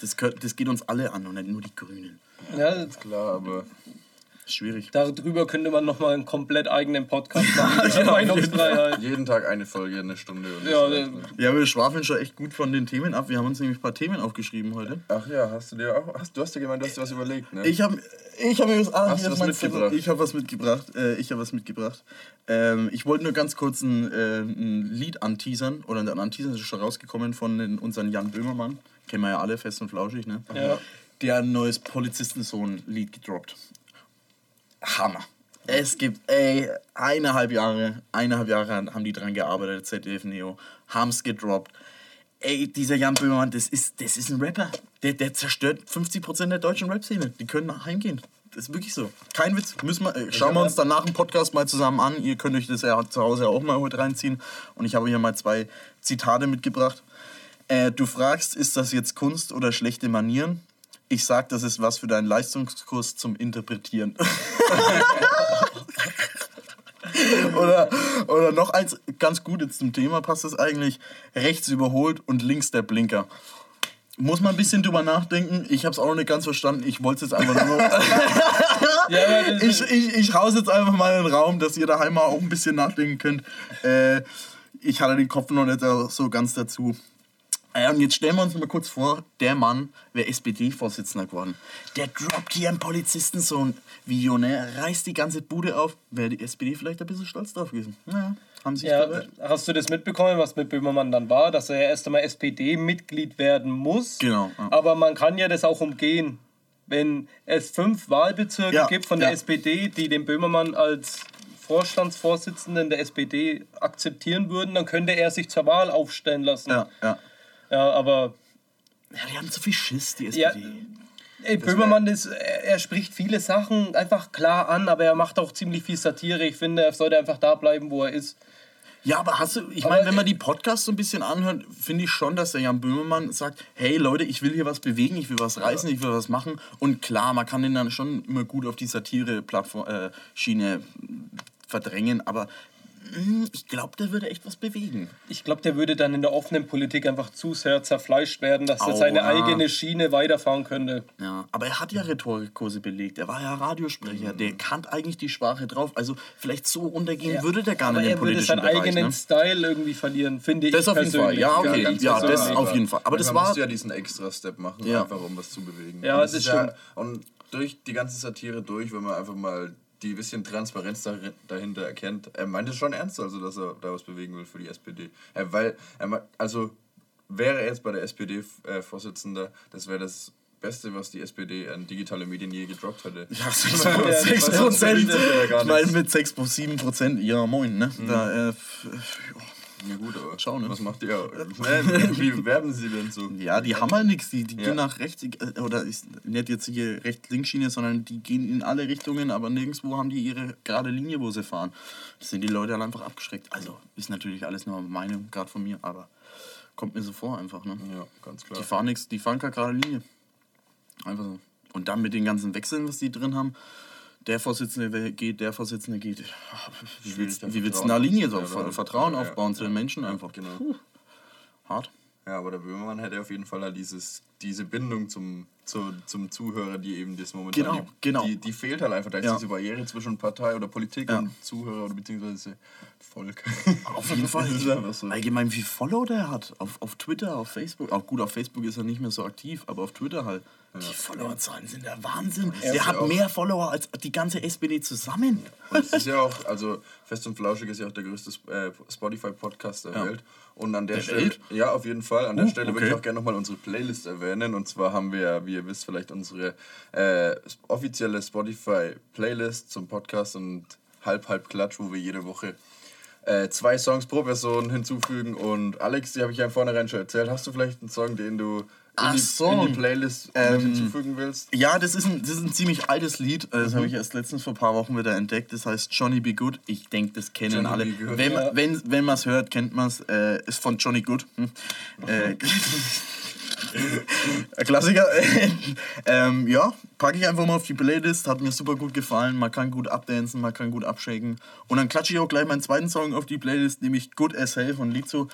Das, das geht uns alle an und nicht nur die Grünen. ja, Klar, aber Schwierig. darüber könnte man nochmal einen komplett eigenen Podcast machen. über Meinungsfreiheit. jeden Tag eine Folge, eine Stunde. Und Ja, nicht. Ja, wir schwafeln schon echt gut von den Themen ab. Wir haben uns nämlich ein paar Themen aufgeschrieben heute. Ach ja, hast du dir auch. Hast, du hast ja gemeint, du hast dir was überlegt, ne? Ich habe ich hab mir was, ah, Hast du was mitgebracht? Ich habe was mitgebracht. Äh, ich habe was mitgebracht. Ähm, ich wollte nur ganz kurz ein, äh, ein Lied anteasern. Oder ein Anteasern ist schon rausgekommen von den, unseren Jan Böhmermann. Kennen wir ja alle, fest und flauschig, ne? Ja. Der hat ein neues Polizistensohn-Lied gedroppt. Hammer. Es gibt, ey, eineinhalb Jahre, eineinhalb Jahre haben die dran gearbeitet, ZDF Neo, haben's gedroppt. Ey, dieser Jan Böhmermann, das ist, das ist ein Rapper. Der, der zerstört 50% der deutschen Rap-Szene. Die können heimgehen. Das ist wirklich so. Kein Witz. Müssen wir, äh, schauen wir uns dann nach dem Podcast mal zusammen an. Ihr könnt euch das ja zu Hause auch mal heute reinziehen. Und ich habe hier mal zwei Zitate mitgebracht. Äh, du fragst, ist das jetzt Kunst oder schlechte Manieren? Ich sag, das ist was für deinen Leistungskurs zum Interpretieren. oder, oder noch eins, ganz gut jetzt zum Thema passt es eigentlich. Rechts überholt und links der Blinker. Muss man ein bisschen drüber nachdenken. Ich habe es auch noch nicht ganz verstanden. Ich wollte es jetzt einfach nur. Ja, ich, ich, ich hau's jetzt einfach mal in den Raum, dass ihr daheim mal auch ein bisschen nachdenken könnt. Äh, ich hatte den Kopf noch nicht so ganz dazu. Äh, und jetzt stellen wir uns mal kurz vor, der Mann wäre SPD-Vorsitzender geworden. Der droppt hier einen Polizistensohn Video, ne? Reißt die ganze Bude auf. Wäre die SPD vielleicht ein bisschen stolz drauf gewesen. Ja, haben sich Ja, hast du das mitbekommen, was mit Böhmermann dann war? Dass er ja erst einmal SPD-Mitglied werden muss. Genau, ja. Aber man kann ja das auch umgehen. Wenn es fünf Wahlbezirke Ja, gibt von der. SPD, die den Böhmermann als Vorstandsvorsitzenden der SPD akzeptieren würden, dann könnte er sich zur Wahl aufstellen lassen. Ja, ja. Ja, aber Ja, die haben zu viel Schiss, die ja, SPD. ey, Böhmermann, ist, er, spricht viele Sachen einfach klar an, aber er macht auch ziemlich viel Satire. Ich finde, er sollte einfach da bleiben, wo er ist. Ja, aber hast du, ich meine, wenn man äh, die Podcasts so ein bisschen anhört, finde ich schon, dass der Jan Böhmermann sagt, hey Leute, ich will hier was bewegen, ich will was reißen, ich will was machen. Und klar, man kann den dann schon immer gut auf die Satire-Schiene äh, verdrängen, aber ich glaube, der würde echt was bewegen. Ich glaube, der würde dann in der offenen Politik einfach zu sehr zerfleischt werden, dass er seine eigene Schiene weiterfahren könnte. Ja, aber er hat ja Rhetorikkurse belegt, er war ja Radiosprecher, Mhm. der kann eigentlich die Sprache drauf. Also vielleicht so untergehen Ja, würde der gar Aber nicht im er würde politischen seinen Bereich. eigenen Ne? Style irgendwie verlieren, finde ich. Das auf jeden Fall, persönlich. ja, okay. ganz Ja, das persönlich. auf jeden Fall. Aber das war- musst du ja diesen extra Step machen, Ja. einfach um was zu bewegen. Ja, Und das ist stimmt. und durch die ganze Satire durch, wenn man einfach mal die bisschen Transparenz dahinter erkennt, er meint es schon ernst, also dass er da was bewegen will für die SPD. Er, weil, er, also wäre er jetzt bei der SPD äh, das wäre das Beste, was die SPD an digitale Medien je gedroppt hätte. Ja, 6 Ja, Prozent. was sonst verdient er ja gar Ich meine, mit 6 plus 7 Prozent, ja moin, ne? Da, äh, f- Ja gut, aber Schau, ne? was macht ihr? Wie werben sie denn so? ja, die haben halt nichts. Die, die Ja. gehen nach rechts, äh, oder ist nicht jetzt hier rechts-links-Schiene, sondern die gehen in alle Richtungen, aber nirgendwo haben die ihre gerade Linie, wo sie fahren. Das sind die Leute halt einfach abgeschreckt. Also, ist natürlich alles nur Meinung, gerade von mir, aber kommt mir so vor einfach, ne? Ja, ganz klar. Die fahren nichts, die fahren keine gerade Linie. Einfach so. Und dann mit den ganzen Wechseln, was die drin haben, der Vorsitzende geht, der Vorsitzende geht. Wie willst, wie willst du eine Linie so Vertrauen Ja, aufbauen zu den ja, Menschen ja, einfach? Genau. Puh, hart. Ja, aber der Böhmermann hätte auf jeden Fall halt dieses, diese Bindung zum, zu, zum Zuhörer, die eben das momentan Genau, die, genau. Die, die fehlt halt einfach. Da ist Ja. diese Barriere zwischen Partei oder Politik Ja. und Zuhörer oder beziehungsweise Volk. Auf jeden Fall. So. Allgemein, wie Follow der hat. Auf, auf Twitter, auf Facebook. Auch gut, auf Facebook ist er nicht mehr so aktiv, aber auf Twitter halt. Die Followerzahlen sind der Wahnsinn. ist Der ja hat auch- mehr Follower als die ganze SPD zusammen. Und es ist ja auch, also Fest und Flauschig ist ja auch der größte äh, Spotify-Podcast der Ja. Welt. Und an der, Der Stelle, Welt? ja, auf jeden Fall. An der Uh, Stelle würde okay. ich auch gerne nochmal unsere Playlist erwähnen. Und zwar haben wir, ja, wie ihr wisst, vielleicht unsere äh, offizielle Spotify-Playlist zum Podcast und halb, halb Klatsch, wo wir jede Woche äh, zwei Songs pro Person hinzufügen. Und Alex, die habe ich ja im Vornherein schon erzählt. Hast du vielleicht einen Song, den du in, die, so. in die Playlist Ähm, hinzufügen willst? Ja, das ist ein, das ist ein ziemlich altes Lied. Äh, Das habe ich erst letztens vor ein paar Wochen wieder entdeckt. Das heißt Johnny Be Good. Ich denke, das kennen Johnny alle. Good. Wenn, Ja. wenn, wenn man es hört, kennt man es. Äh, ist von Johnny Good. Hm. Äh, Klassiker. ähm, ja, packe ich einfach mal auf die Playlist. Hat mir super gut gefallen. Man kann gut abdancen, man kann gut abshaken. Und dann klatsche ich auch gleich meinen zweiten Song auf die Playlist, nämlich Good as Hell von Lizo.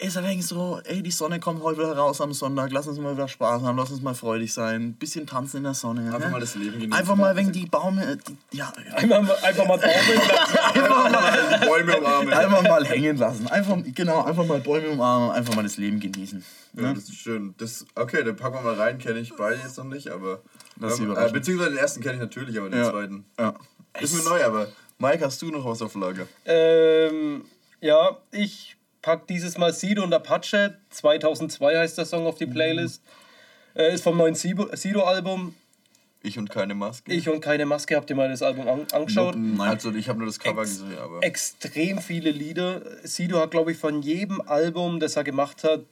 Ist ein wenig so, ey, die Sonne kommt heute wieder raus am Sonntag, lass uns mal wieder Spaß haben, lass uns mal freudig sein, bisschen tanzen in der Sonne. Einfach ne? mal das Leben genießen. Einfach mal wegen die Baume, die, ja, Einfach, mal- einfach mal baumeln lassen. einfach mal, Bäume umarmen. einfach mal hängen lassen. Einfach, genau, einfach mal Bäume umarmen, einfach mal das Leben genießen. Ja, Ne? das ist schön. Das, okay, dann packen wir mal rein. Kenne ich beide jetzt noch nicht, aber. Das ähm, äh, beziehungsweise den ersten kenne ich natürlich, aber den Ja. zweiten. Ja. Ist mir neu, aber. Mike, hast du noch was auf Lager? Ähm, ja, ich pack dieses Mal Sido und Apache. 2002 heißt der Song auf die Playlist. Äh, ist vom neuen Sido- Sido-Album. Ich und keine Maske. Ich und keine Maske. Habt ihr mal das Album an angeschaut? Nein. Also, ich habe nur das Cover Ex- gesehen, aber. Extrem viele Lieder. Sido hat, glaube ich, von jedem Album, das er gemacht hat,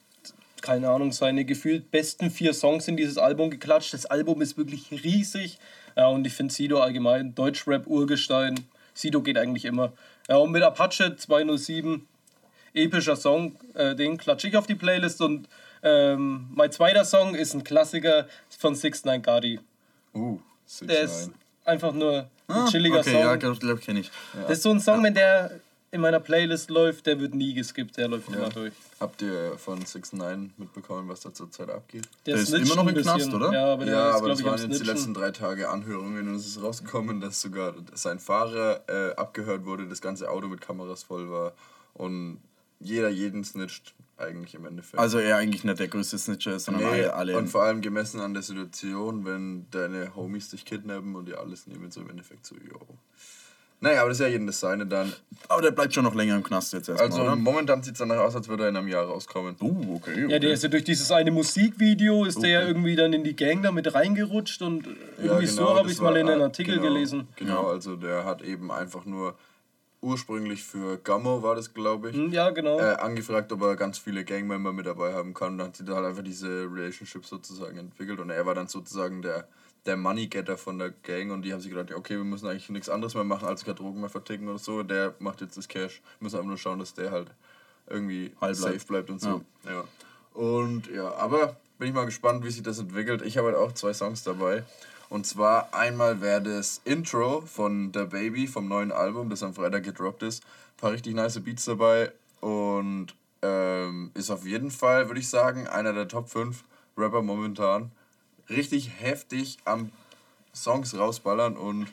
keine Ahnung, seine gefühlt besten vier Songs in dieses Album geklatscht. Das Album ist wirklich riesig. Ja, und ich finde Sido allgemein Deutschrap-Urgestein. Sido geht eigentlich immer. Ja, und mit Apache 207, epischer Song, äh, den klatsche ich auf die Playlist. Und ähm, mein zweiter Song ist ein Klassiker von 6 9 Gotti. Uh, Six Der ist Nine. einfach nur ein Ah, chilliger okay, Song. ja, glaube glaub, kenne ich. Das ist so ein Song, wenn der in meiner Playlist läuft, der wird nie geskippt, der läuft Ja. immer durch. Habt ihr von 6 9 mitbekommen, was da zurzeit abgeht? Der ist snitcht immer noch ein im Knast, bisschen. oder? Ja, aber der ja, ist, aber das ich, waren jetzt die letzten drei Tage Anhörungen und es ist rausgekommen, dass sogar sein Fahrer äh, abgehört wurde, das ganze Auto mit Kameras voll war und jeder jeden snitcht eigentlich im Endeffekt. Also er eigentlich nicht der größte Snitcher ist, sondern Nee, alle, alle und vor allem gemessen an der Situation, wenn deine Homies dich kidnappen und dir alles nehmen, so im Endeffekt so, yo. Naja, aber das ist ja jedem das Seine dann. Aber der bleibt schon noch länger im Knast jetzt erstmal, Also oder? momentan sieht es danach aus, als würde er in einem Jahr rauskommen. Uh, okay, okay. Ja, der ist ja durch dieses eine Musikvideo, ist der ja irgendwie dann in die Gang da mit reingerutscht und irgendwie Ja, so genau, habe das ich es mal in einem Artikel genau, gelesen. Genau, also der hat eben einfach nur ursprünglich für Gammo war das, glaube ich, Hm, Ja, genau. äh, angefragt, ob er ganz viele Gangmember mit dabei haben kann. Und dann hat sie da halt einfach diese Relationship sozusagen entwickelt. Und er war dann sozusagen der, der Money-Getter von der Gang. Und die haben sich gedacht, ja, okay, wir müssen eigentlich nichts anderes mehr machen, als keine Drogen mehr verticken oder so. Der macht jetzt das Cash. Wir müssen einfach nur schauen, dass der halt irgendwie Heil safe bleibt. bleibt und so. Ja. Und ja, aber bin ich mal gespannt, wie sich das entwickelt. Ich habe halt auch zwei Songs dabei. Und zwar einmal wäre das Intro von The Baby vom neuen Album, das am Freitag gedroppt ist. Ein paar richtig nice Beats dabei. Und ähm, ist auf jeden Fall, würde ich sagen, einer der Top 5 Rapper momentan. Richtig heftig am Songs rausballern und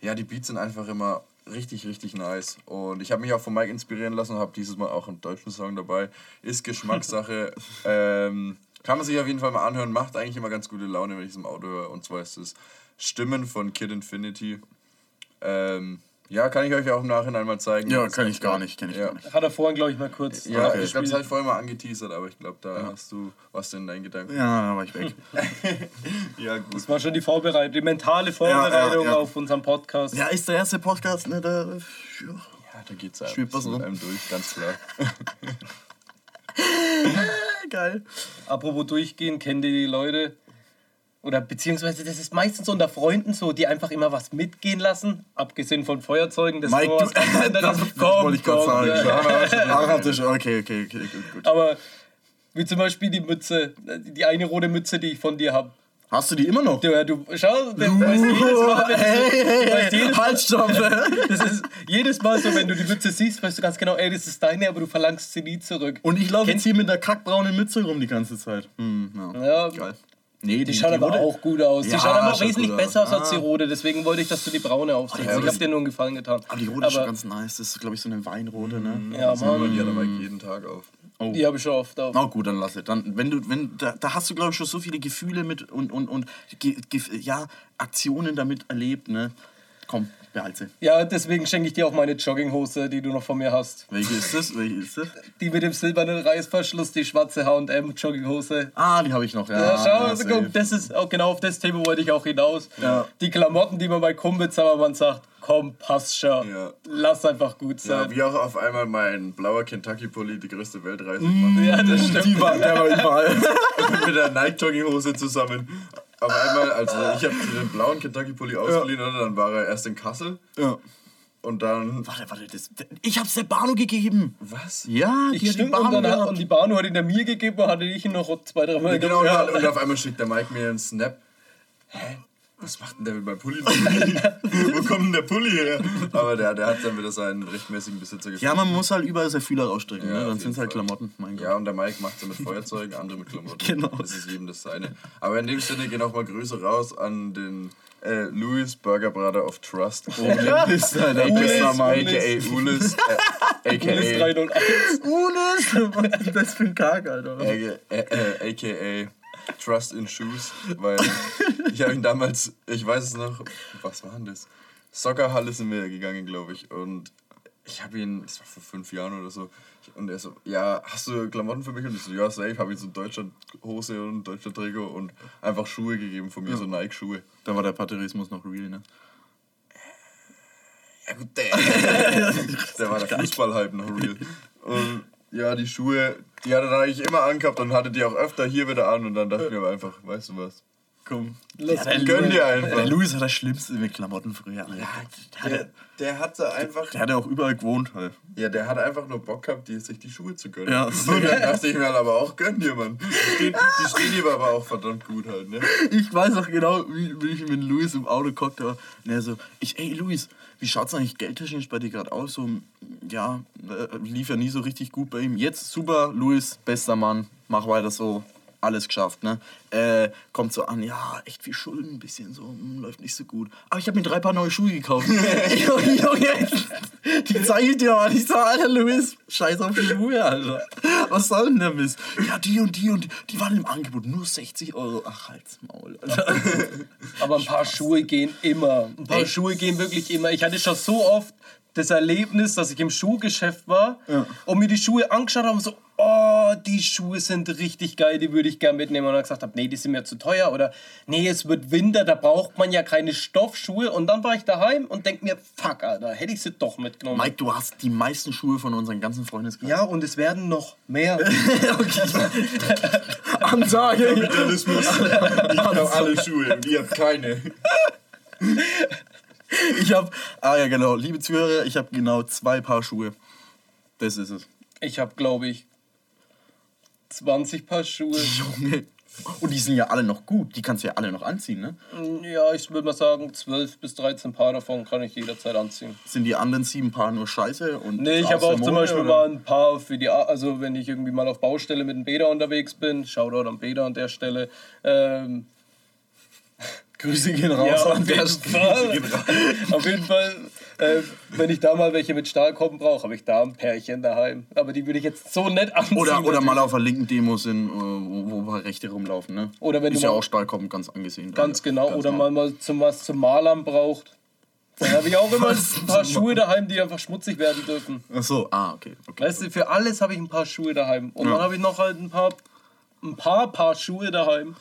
ja, die Beats sind einfach immer richtig, richtig nice. Und ich habe mich auch von Mike inspirieren lassen und habe dieses Mal auch einen deutschen Song dabei. Ist Geschmackssache. ähm, kann man sich auf jeden Fall mal anhören. Macht eigentlich immer ganz gute Laune, wenn ich es im Auto höre. Und zwar ist es Stimmen von Kid Infinity. Ähm, ja, kann ich euch auch im Nachhinein mal zeigen. Ja, kann ich gar nicht, kenn ich ja. gar nicht. Hat er vorhin, glaube ich, mal kurz. Ja, Okay. ich glaube, das habe ich vorhin mal angeteasert, aber ich glaube, da hast du was in deinen Gedanken. Ja, da war ich weg. Ja, gut. Das war schon die Vorbereitung, die mentale Vorbereitung ja, ja. auf unseren Podcast. ja, ist der erste Podcast, ne? Da, ja. Ja, da geht's was mit einem durch, ganz klar. Geil. Apropos durchgehen, kennt ihr die Leute? Oder beziehungsweise das ist meistens unter Freunden so, die einfach immer was mitgehen lassen, abgesehen von Feuerzeugen. Das Mike, ist du, das wollte ich gerade sagen. ja. Okay, okay, okay, gut, gut. Aber wie zum Beispiel die Mütze, die eine rote Mütze, die ich von dir habe. Hast du die immer noch? Du, du schau, du weißt jedes Mal, wenn hey, hey, du weißt hey, jedes, halt, das ist jedes Mal so, wenn du die Mütze siehst, weißt du ganz genau, ey, das ist deine, aber du verlangst sie nie zurück. Und ich laufe jetzt hier mit der kackbraunen Mütze rum die ganze Zeit. Hm, ja. Ja, Geil. Nee, Die, schaut aber rote- auch gut aus. Ja, die schaut aber wesentlich besser aus als die Ah. rote. Deswegen wollte ich, dass du die braune aufsetzt. ja, ich habe dir nur einen Gefallen getan. Aber die rote ist schon aber ganz nice. Das ist, glaube ich, so eine Weinrote, ne? ja, Die hat Mann, er Mike jeden Tag auf. Oh. die habe ich schon oft auf. Na gut, dann lass es. Dann, wenn du, wenn, da, da hast du, glaube ich, schon so viele Gefühle mit und, und, und ge, ge, ja, Aktionen damit erlebt, ne? Komm, behalte sie. Ja, deswegen schenke ich dir auch meine Jogginghose, die du noch von mir hast. Welche ist das? Welche ist das? Die mit dem silbernen Reißverschluss, die schwarze H&M Jogginghose. Ah, die habe ich noch, ja. Ja, schau, ja, guck, das ist auch genau auf das Thema wollte ich auch hinaus. Ja. Die Klamotten, die man bei Kumpels man sagt, komm, passt schon. Ja. Lass einfach gut Ja, sein. wie auch auf einmal mein blauer Kentucky-Pulli die größte Weltreise macht. Ja, das stimmt. Die war, der war überall. mit der Nike-Jogginghose zusammen. Auf einmal, also ich habe den blauen Kentucky-Pulli ausgeliehen, oder? dann war er erst in Kassel. ja. und dann. Warte, warte, das, ich hab's der Banu gegeben. Was? Ja, Ich die hat die stimmt, und, Banu gehabt. und die Banu hat ihn der mir gegeben, hatte ich ihn noch zwei, drei Mal Genau, ja. und auf einmal schickt der Mike mir einen Snap. Hä? Was macht denn der mit meinem Pulli? Wo kommt denn der Pulli her? Aber der, der hat dann wieder seinen rechtmäßigen Besitzer gefunden. Ja, man muss halt überall seine Fühler rausstrecken, Ja, ne? dann sind es halt. Klamotten. Mein Gott. Ja, und der Mike macht es mit Feuerzeugen, andere mit Klamotten. Genau. Das ist jedem das seine. Aber in dem Sinne gehen auch mal Grüße raus an den äh, Louis Burger Brother of Trust. Ulis, Alter, AKA, bester Mann. AKA Ulis. Äh, Ulis AKA, 301. Ulis! Was ist das für ein Karg, Alter? äh, äh, AKA Trust in Shoes. Weil ich habe ihn damals, ich weiß es noch, was war denn das? Soccerhalle sind wir gegangen, glaube ich. Und ich habe ihn, das war vor fünf Jahren oder so. Und er so, ja, hast du Klamotten für mich? Und ich so, ja, safe. Habe ihm so Deutschland-Hose und Deutschland-Trikot und einfach Schuhe gegeben von mir, so Nike-Schuhe. Da war der Patriotismus noch real, ne? Ja gut, der, der war der Fußball-Hype noch real. Und ja, die Schuhe, die hat dann eigentlich immer angehabt und hatte die auch öfter hier wieder an. Und dann dachte ich mir einfach, weißt du was? Komm. Lass der ihn Gönn dir Der einfach. Louis hat das Schlimmste mit Klamotten früher. Alter. der, Der, hatte, der hatte einfach, der hatte auch überall gewohnt, halt. ja, der hat einfach nur Bock gehabt, die, sich die Schuhe zu gönnen. Ja. Und dann dachte ich mir halt aber auch, gönn dir, Mann. Die stehen, die stehen ihm aber auch verdammt gut halt, ne? Ich weiß auch genau, wie, wie ich mit Luis im Auto guckt habe. Und er so, ich, ey Luis, wie schaut's eigentlich geldtechnisch bei dir gerade aus? So, ja, äh, lief ja nie so richtig gut bei ihm. Jetzt super, Luis, bester Mann, mach weiter so, alles geschafft, ne? Äh, kommt so an, ja, echt viel Schulden, ein bisschen so, hm, läuft nicht so gut. Aber ich habe mir drei Paar neue Schuhe gekauft. Junge, Junge, die zeige ich dir mal. Ich so, Alter, Luis, scheiß auf die Schuhe, Alter. Was soll denn der Mist? Ja, die und die und die, die waren im Angebot, nur 60 Euro. Ach, halt's Maul, Alter. Aber ein paar Schuhe gehen immer. Ein paar Schuhe gehen wirklich immer. Ich hatte schon so oft das Erlebnis, dass ich im Schuhgeschäft war und mir die Schuhe angeschaut habe und so, oh, die Schuhe sind richtig geil, die würde ich gerne mitnehmen. Und dann gesagt habe, nee, die sind mir zu teuer oder nee, es wird Winter, da braucht man ja keine Stoffschuhe. Und dann war ich daheim und denk mir, fuck, Alter, hätte ich sie doch mitgenommen. Mike, du hast die meisten Schuhe von unseren ganzen Freundeskreis. ja, und es werden noch mehr. Ansage. Kapitalismus. Ich habe alle Schuhe ihr habt keine. Ich habe, ah ja genau, liebe Zuhörer, ich habe genau zwei Paar Schuhe. Das ist es. Ich habe, glaube ich, 20 Paar Schuhe. Junge. Und die sind ja alle noch gut. Die kannst du ja alle noch anziehen, ne? Ja, ich würde mal sagen, 12 bis 13 Paar davon kann ich jederzeit anziehen. Sind die anderen sieben Paar nur scheiße? Und Nee, ich habe auch zum Mode, Beispiel oder? mal ein paar für die, also wenn ich irgendwie mal auf Baustelle mit dem Beda unterwegs bin, Shoutout an Beda an der Stelle. Ähm, Grüße gehen raus. ja, an auf der jeden Stelle. Fall. auf jeden Fall, äh, wenn ich da mal welche mit Stahlkommen brauche, habe ich da ein Pärchen daheim. Aber die würde ich jetzt so nett anziehen. Oder, oder mal auf einer linken Demo sind, äh, wo, wo paar Rechte rumlaufen, ne? Oder wenn Ist ja auch Stahlkommen ganz angesehen. Ganz genau. Ganz oder mal, mal zum was zum Malern braucht. Dann habe ich auch immer Was ein paar Schuhe daheim, die einfach schmutzig werden dürfen. Ach so, ah, okay. okay. Weißt du, für alles habe ich ein paar Schuhe daheim. Und Ja. dann habe ich noch halt ein paar, ein paar Paar Schuhe daheim.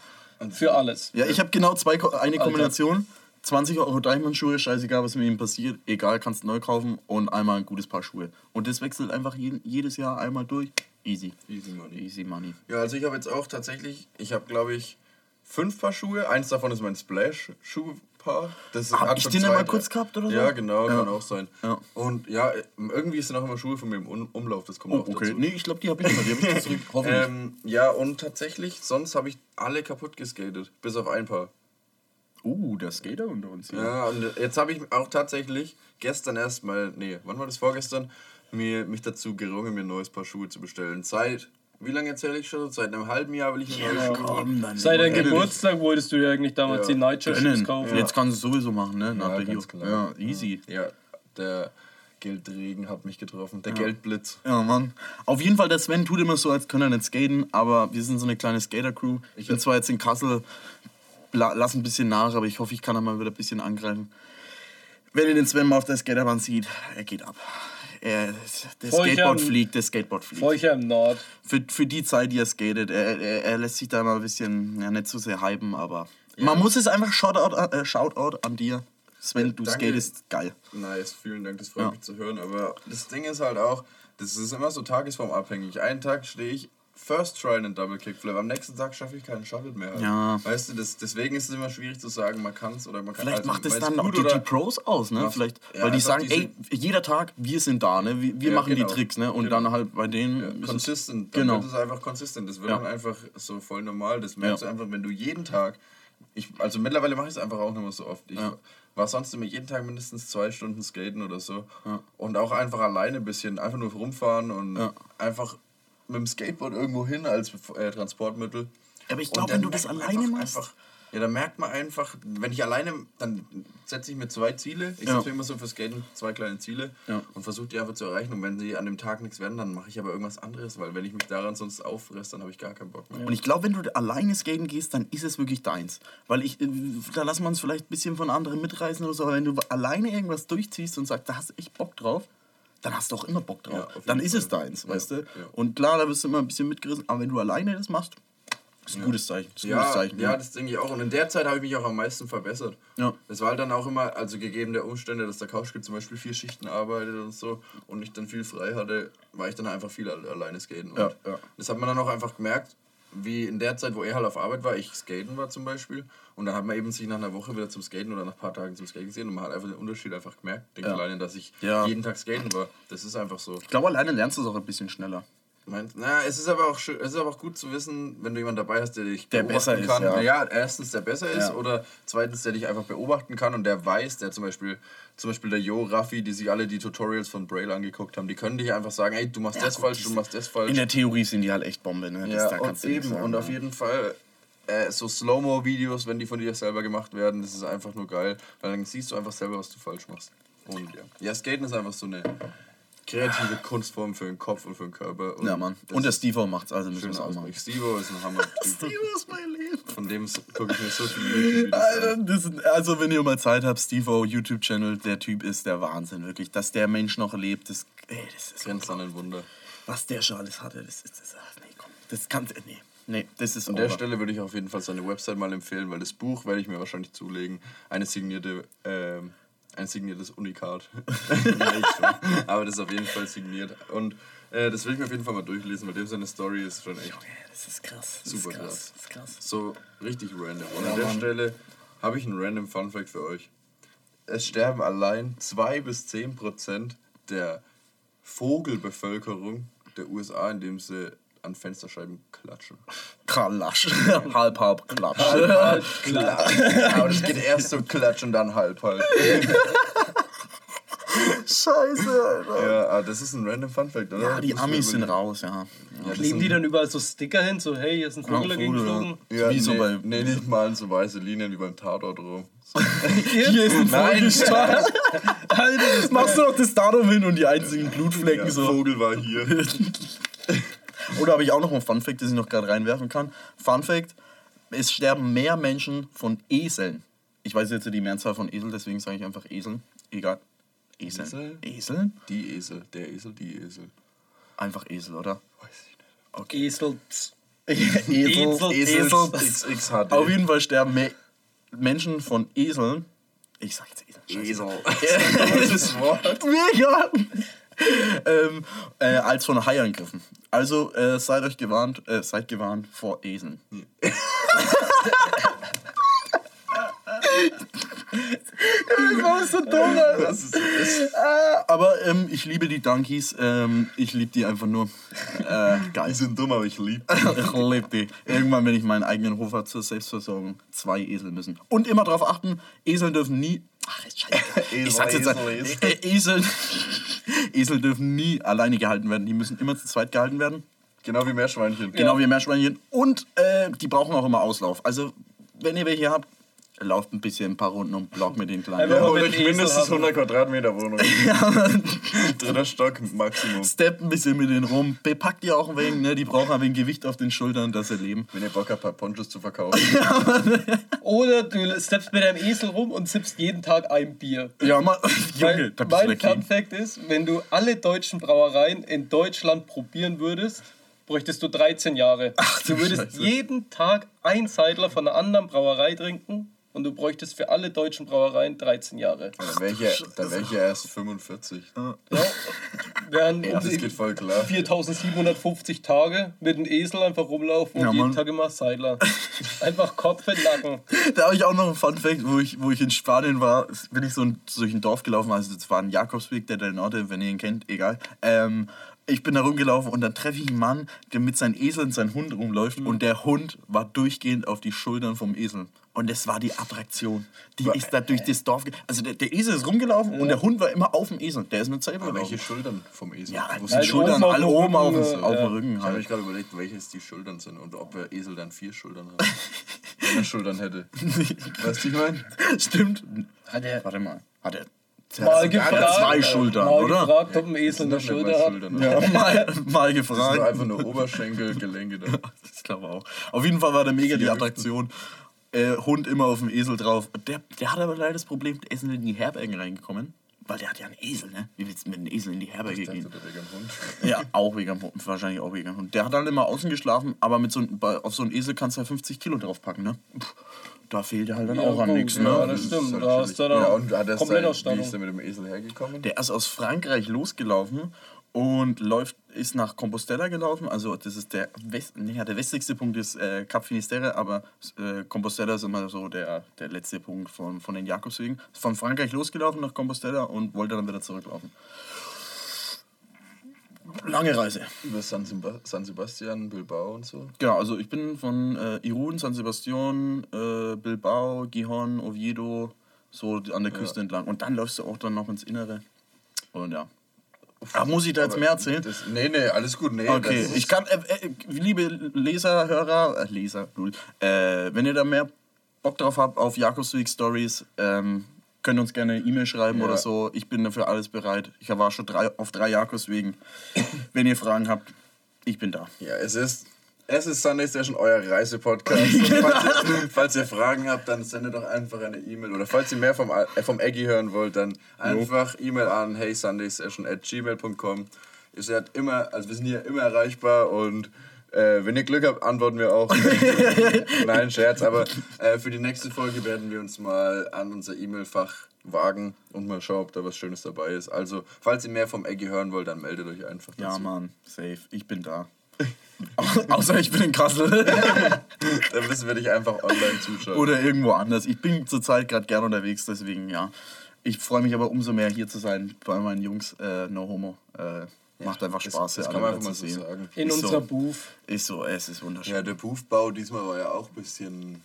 Für alles. Ja, ich habe genau zwei, eine Kombination. 20 Euro Diamond-Schuhe, scheißegal, was mit ihnen passiert. Egal, kannst neu kaufen und einmal ein gutes Paar Schuhe. Und das wechselt einfach jeden, jedes Jahr einmal durch. Easy. Easy money. Easy money. Ja, also ich habe jetzt auch tatsächlich, ich habe glaube ich fünf Paar Schuhe. Eins davon ist mein Splash-Schuhpaar. Hab ich den drei- kurz gehabt oder so? Ja, genau, Ja. kann auch sein. Ja. Und ja, irgendwie sind auch immer Schuhe von mir im Um- Umlauf, das kommt Oh, auch okay. dazu. Nee, ich glaube, die habe ich immer. Die habe ich zurück. Hoffentlich. Ähm, ja, und tatsächlich, sonst habe ich alle kaputt geskatet, bis auf ein paar. Uh, der Skater unter uns hier. Ja, und jetzt habe ich auch tatsächlich gestern erst mal, nee, wann war das vorgestern, mir, mich dazu gerungen, mir ein neues Paar Schuhe zu bestellen. Seit, wie lange erzähle ich schon? Seit einem halben Jahr will ich mir haben. Komm, dann Seit deinem. Geburtstag wolltest du ja eigentlich damals Ja. die Nightshirt kaufen. Jetzt kannst du es sowieso machen, ne? Nach Ja, der ganz klar. Ja, easy. Ja, der Geldregen hat mich getroffen, der Geldblitz. Ja, Mann. Auf jeden Fall, der Sven tut immer so, als könnte er nicht skaten, aber wir sind so eine kleine Skater-Crew. Ich bin zwar jetzt in Kassel, la- lass ein bisschen nach, aber ich hoffe, ich kann da mal wieder ein bisschen angreifen. Wenn ihr den Sven mal auf der Skaterbahn sieht, er geht ab. Er, der ich Skateboard fliegt, der Skateboard fliegt. Ja im Nord. Für, für die Zeit, die er skatet, er, er, er lässt sich da mal ein bisschen, ja, nicht so sehr hypen, aber man muss es einfach Shoutout, äh, Shoutout an dir. Sven, du danke. skatest geil. Nice, vielen Dank, das freut Ja. mich zu hören. Aber das Ding ist halt auch, das ist immer so tagesformabhängig. Einen Tag stehe ich First Try einen Double Kickflip. Am nächsten Tag schaffe ich keinen Shuttle mehr. halt. Ja. Weißt du, das, deswegen ist es immer schwierig zu sagen, man kann es oder man kann Vielleicht also, macht es dann auch die, die Pros aus, ne? Macht- Vielleicht, ja, weil die sagen, ey, jeder Tag, wir sind da, ne? Wir, wir Ja, machen genau. die Tricks, ne? Und Genau. dann halt bei denen Ja, ist es- consistent. Dann Genau. wird es einfach consistent. Das wird Ja. dann einfach so voll normal. Das merkst Ja. du einfach, wenn du jeden Tag. Ich, also mittlerweile mache ich es einfach auch nicht mehr so oft. Ich Ja. war sonst immer jeden Tag mindestens zwei Stunden skaten oder so. Und auch einfach alleine ein bisschen, einfach nur rumfahren und Ja. einfach mit dem Skateboard irgendwo hin als äh, Transportmittel. Aber ich glaube, dann wenn du das alleine einfach, machst. Einfach, ja, da merkt man einfach, wenn ich alleine, dann setze ich mir zwei Ziele. Ich Ja. setze mir immer so für Skaten zwei kleine Ziele Ja. und versuche die einfach zu erreichen. Und wenn sie an dem Tag nichts werden, dann mache ich aber irgendwas anderes, weil wenn ich mich daran sonst auffresse, dann habe ich gar keinen Bock mehr. Und ich glaube, wenn du alleine skaten gehst, dann ist es wirklich deins. Weil ich, äh, da lassen wir uns vielleicht ein bisschen von anderen mitreißen oder so, aber wenn du alleine irgendwas durchziehst und sagst, da hast du echt Bock drauf, dann hast du auch immer Bock Ja, drauf. auf jeden dann ist es Fall. deins, Ja, weißt du? ja. Und klar, da wirst du immer ein bisschen mitgerissen, aber wenn du alleine das machst, ist ein gutes Zeichen. Ist ein gutes Ja, Zeichen. ja, das denke ich auch. Und in der Zeit habe ich mich auch am meisten verbessert. Ja. Das war halt dann auch immer, also gegeben der Umstände, dass der Couchkid zum Beispiel vier Schichten arbeitet und so und ich dann viel frei hatte, war ich dann einfach viel alle- alleine skaten. Und Ja, ja. Das hat man dann auch einfach gemerkt, wie in der Zeit, wo er halt auf Arbeit war, ich skaten war zum Beispiel. Und dann hat man eben sich nach einer Woche wieder zum Skaten oder nach ein paar Tagen zum Skaten gesehen und man hat einfach den Unterschied einfach gemerkt, den Ja. kleinen, dass ich Ja. jeden Tag skaten war. Das ist einfach so. Ich glaube, alleine lernst du es auch ein bisschen schneller. Meint, na, es ist aber auch schön, es ist aber auch gut zu wissen, wenn du jemanden dabei hast, der dich Der beobachten besser ist, kann. ja. ja. erstens der besser ist Ja. oder zweitens der dich einfach beobachten kann und der weiß, der zum Beispiel zum Beispiel der Jo, Raffi, die sich alle die Tutorials von Braille angeguckt haben, die können dich einfach sagen, ey, du machst das gut, falsch, du machst das falsch. In der Theorie sind die halt echt Bombe, ne? Das, ja, und eben sagen, und auf ja. jeden Fall äh, so Slow-Mo-Videos, wenn die von dir selber gemacht werden, das ist einfach nur geil, weil dann siehst du einfach selber, was du falsch machst. Und ja, ja Skaten ist einfach so eine kreative Kunstform für den Kopf und für den Körper. Und Ja, Mann. das Und der ist Steve macht's, also müssen wir es auch machen. Stevo ist ein Hammer-Typ. Steve ist mein Leben. Von dem gucke ich mir so viele YouTube-Videos Alter, also wenn ihr mal Zeit habt, Steve YouTube-Channel, der Typ ist der Wahnsinn, wirklich. Dass der Mensch noch lebt, das, ey, das ist Grenzt an ein Wunder. was der schon alles hatte, das ist, das, nee, komm, das kann, nee, nee, das ist An der over. Stelle würde ich auf jeden Fall seine Website mal empfehlen, weil das Buch werde ich mir wahrscheinlich zulegen. Eine signierte, ähm, ein signiertes Unikat. Nein, schon. Aber das ist auf jeden Fall signiert. Und äh, das will ich mir auf jeden Fall mal durchlesen, weil dem seine Story ist schon echt Ja, das ist krass, das Super ist krass, krass. das ist krass. so richtig random. Und Ja, an der Mann. Stelle habe ich einen random Fun Fact für euch. Es sterben allein 2 bis 10 Prozent der Vogelbevölkerung der USA, indem sie an Fensterscheiben klatschen. Klatsch, halb, halb, Klatsch. Klar. Aber das geht erst so klatsch und dann halb halb. Scheiße, Alter. Ja, aber das ist ein random Fun Fact, oder? Ja, die Muss man Amis sind raus, ja. Ja, das Kleben die dann überall so Sticker hin, so hey, hier ist ein Vogel dagegen Vogel, ja. geflogen? Ja, Wie so nee, bei- nee, nicht malen so weiße Linien wie beim Tatort rum. Hier ist ein Nein, Alter, das Machst du noch das Datum hin und die einzigen Blutflecken ja, so. Vogel war hier. Oder habe ich auch noch einen Funfact, das ich noch gerade reinwerfen kann. Funfact: Es sterben mehr Menschen von Eseln. Ich weiß jetzt die Mehrzahl von Esel, deswegen sage ich einfach Eseln. Egal. Eseln. Esel? Eseln? Die Esel, der Esel, die Esel. Einfach Esel, oder? Weiß ich nicht. Esel. Esel. Esel. Esel. XXHD. Auf jeden Fall sterben mehr Menschen von Eseln. Ich sag jetzt Eseln. Scheiße. Esel. Das Wort. Mega! Ähm, äh, als von Haiangriffen. Also äh, seid euch gewarnt, äh, seid gewarnt vor Eseln. das war so dumm, Alter. Das ist, das Aber ähm, ich liebe die Donkeys. Ähm, ich liebe die einfach nur. Äh, geil. die sind dumm, aber ich liebe. Ich liebe die. Irgendwann, wenn ich meinen eigenen Hof habe zur Selbstversorgung, zwei Esel müssen. Und immer darauf achten, Esel dürfen nie. Ach, scheiße. Esel, ich sag's jetzt. Esel, Esel, Esel. Esel, Esel dürfen nie alleine gehalten werden. Die müssen immer zu zweit gehalten werden. Genau wie Meerschweinchen. Genau wie Meerschweinchen. Und äh, die brauchen auch immer Auslauf. Also, wenn ihr welche habt, lauft ein bisschen ein paar Runden um den Block mit den kleinen. Ja, holt euch mindestens haben. 100 Quadratmeter Wohnung. Dritter Stock Maximum. Step ein bisschen mit denen rum. Bepackt ihr auch ein wenig, ne? Die brauchen ein wenig Gewicht auf den Schultern, dass sie leben. Wenn ihr Bock habt, ein paar Ponchos zu verkaufen. Oder du steppst mit deinem Esel rum und sippst jeden Tag ein Bier. Ja, mal, Junge, Weil da bist du mein Fun. Fact ist, wenn du alle deutschen Brauereien in Deutschland probieren würdest, bräuchtest du 13 Jahre. Ach, du du würdest Scheiße. jeden Tag ein Seidler von einer anderen Brauerei trinken und du bräuchtest für alle deutschen Brauereien 13 Jahre. Dann wäre ich, ja, dann wär ich ja erst 45. Ja, wären Ja, um das geht voll klar. 4750 Tage mit einem Esel einfach rumlaufen und Ja, jeden Mann. Tag immer Seidler. Einfach Kopf in Nacken. Da habe ich auch noch einen Fun Fact, wo ich, wo ich in Spanien war, bin ich so ein, durch ein Dorf gelaufen, also das war ein Jakobsweg, der Del Norte, wenn ihr ihn kennt, egal. Ähm, ich bin da rumgelaufen und dann treffe ich einen Mann, der mit seinem Esel und seinem Hund rumläuft und der Hund war durchgehend auf die Schultern vom Esel. Und das war die Attraktion. Die ist da durch das Dorf. Also der, der Esel ist rumgelaufen und der Hund war immer auf dem Esel. Der ist nicht selber Aber welche. Schultern vom Esel? Ja, Wo sind die Schultern alle oben auf, Rücken, dem- auf ja. dem Rücken Ich habe halt. mich gerade überlegt, welches die Schultern sind und ob der Esel dann vier Schultern hat. Wenn er Schultern hätte. weißt du, ich meine? Stimmt. Hat er Warte mal. Hat er, mal gefragt, zwei Schultern, mal oder? gefragt, ob ein Esel eine Schulter hat. Schultern. Ja, mal, mal Das sind gefragt. einfach nur Oberschenkelgelenke da. Ich glaube auch. Auf jeden Fall war der mega die Attraktion. Äh, Hund immer auf dem Esel drauf. Der, der hat aber leider das Problem, der ist nicht in die Herbergen reingekommen. Weil der hat ja einen Esel, ne? Wie willst du mit einem Esel in die Herberge Ich gehen? der wegen dem Hund. Ja, auch wegen dem Hund. Wahrscheinlich auch wegen dem Hund. Der hat halt immer außen geschlafen, aber mit so, auf so einen Esel kannst du halt 50 Kilo draufpacken, ne? Puh, Da fehlt er halt dann Ja, auch an gut, nichts, ja, ne? das stimmt. halt Da hast du dann ja, und hat er komplett sein, wie ist der mit dem Esel hergekommen? Der ist aus Frankreich losgelaufen und läuft, ist nach Compostela gelaufen. Also das ist der, West, nee, ja, der westlichste Punkt ist äh, Cap Finisterre, aber äh, Compostela ist immer so der, der letzte Punkt von, von den Jakobswegen. Ist von Frankreich losgelaufen nach Compostela und wollte dann wieder zurücklaufen. Lange Reise. Über San, San Sebastian, Bilbao und so. Genau, also ich bin von äh, Irun, San Sebastian, äh, Bilbao, Gijón, Oviedo, so an der Küste entlang. Und dann läufst du auch dann noch ins Innere. Und ja. Ach, muss ich da jetzt mehr erzählen? Das, nee, nee, alles gut. Nee, Okay, ich kann, äh, äh, liebe Leser, Hörer, äh, Leser, äh, wenn ihr da mehr Bock drauf habt auf Jakobsweg Stories, ähm, könnt uns gerne eine E-Mail schreiben Ja. oder so. Ich bin dafür alles bereit. Ich war schon drei, auf drei Jakobswegen. wenn ihr Fragen habt, ich bin da. Ja, es ist, es ist Sunday Station, euer Reisepodcast. Falls, ihr, falls ihr Fragen habt, dann sendet doch einfach eine E-Mail. Oder falls ihr mehr vom, äh, vom Eggy hören wollt, dann einfach E-Mail an heysundaysession at gmail.com. Ihr seid immer, also wir sind hier immer erreichbar und äh, wenn ihr Glück habt, antworten wir auch. Nein, Scherz, aber äh, für die nächste Folge werden wir uns mal an unser E-Mail-Fach wagen und mal schauen, ob da was Schönes dabei ist. Also, falls ihr mehr vom Eggy hören wollt, dann meldet euch einfach Ja, dazu. Mann, safe. Ich bin da. Au- Außer ich bin in Kassel. Dann müssen wir dich einfach online zuschauen. Oder irgendwo anders. Ich bin zurzeit gerade gern unterwegs, deswegen ja. Ich freue mich aber umso mehr hier zu sein bei meinen Jungs. Äh, no homo. Äh, macht einfach Das- Spaß, das hier kann alle man einfach mal zu so sehen. sagen. In Ist unserer so. Booth. Ist so, es ist wunderschön. Ja, der Buffbau diesmal war ja auch ein bisschen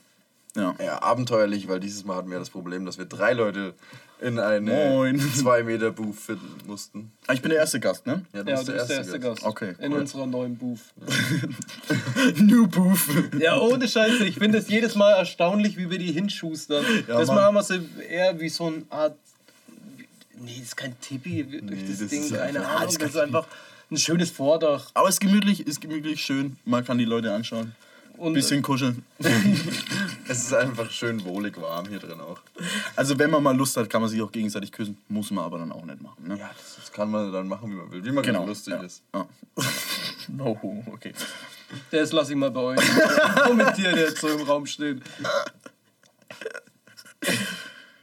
Ja. ja, abenteuerlich, weil dieses Mal hatten wir das Problem, dass wir drei Leute in eine Moin. 2 Meter Booth finden mussten. Ah, Ich bin der erste Gast, ne? Ja, du Ja, bist du bist der erste Gast. Okay, In cool. unserer neuen Booth. New Booth. Ja, ohne Scheiße. Ich finde es jedes Mal erstaunlich, wie wir die hinschustern. Ja, das. Mal haben wir sie eher wie so eine Art. Nee, das ist kein Tippi durch Nee, das, das Ding. ist Keine Ahnung. das ist Das ist einfach ein schönes Vordach. Aber es ist gemütlich, ist gemütlich, schön. Man kann die Leute anschauen. Und Bisschen kuscheln. Es ist einfach schön wohlig warm hier drin auch. Also wenn man mal Lust hat, kann man sich auch gegenseitig küssen. Muss man aber dann auch nicht machen. Ne? Ja, das, das kann man dann machen, wie man will. Wie man genau. lustig ja. ist. Ja. no, okay. das lasse ich mal bei euch kommentieren, der jetzt so im Raum steht.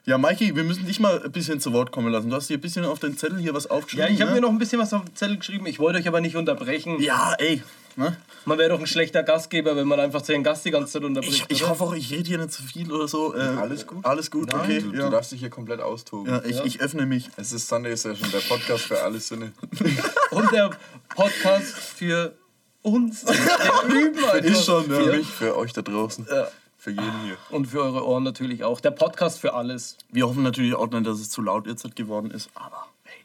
Ja, Mikey, wir müssen dich mal ein bisschen zu Wort kommen lassen. Du hast hier ein bisschen auf den Zettel hier was Ja, aufgeschrieben. ich habe ne? mir noch ein bisschen was auf den Zettel geschrieben. Ich wollte euch aber nicht unterbrechen. Ja, ey. Ne? Man wäre doch ein schlechter Gastgeber, wenn man einfach den Gast die ganze Zeit unterbricht. Ich, ich hoffe auch, ich rede hier nicht zu viel oder so. Äh, Alles gut? Alles gut, Nein, okay. du, ja. du darfst dich hier komplett austoben. ja, ich, ich öffne mich. Es ist Sunday Session, der Podcast für alle Sinne. Und der Podcast für uns. Der üben einfach. Ist schon, Für ja. mich, für euch da draußen. Ja. Für jeden hier. Und für eure Ohren natürlich auch. Der Podcast für alles. Wir hoffen natürlich auch nicht, dass es zu laut jetzt geworden ist, aber hey,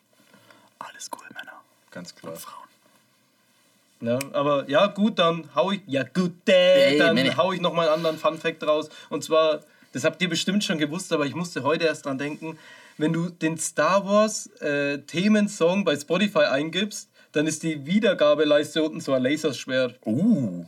alles cool, Männer. Ganz klar. Frauen. Ja, aber ja, gut, dann hau ich. Ja, gut, äh, dann Männer. hau ich noch mal einen anderen Fun-Fact raus. Und zwar, das habt ihr bestimmt schon gewusst, aber ich musste heute erst dran denken. Wenn du den Star Wars äh, Themensong bei Spotify eingibst, dann ist die Wiedergabeleiste unten so ein Laserschwert. Uh.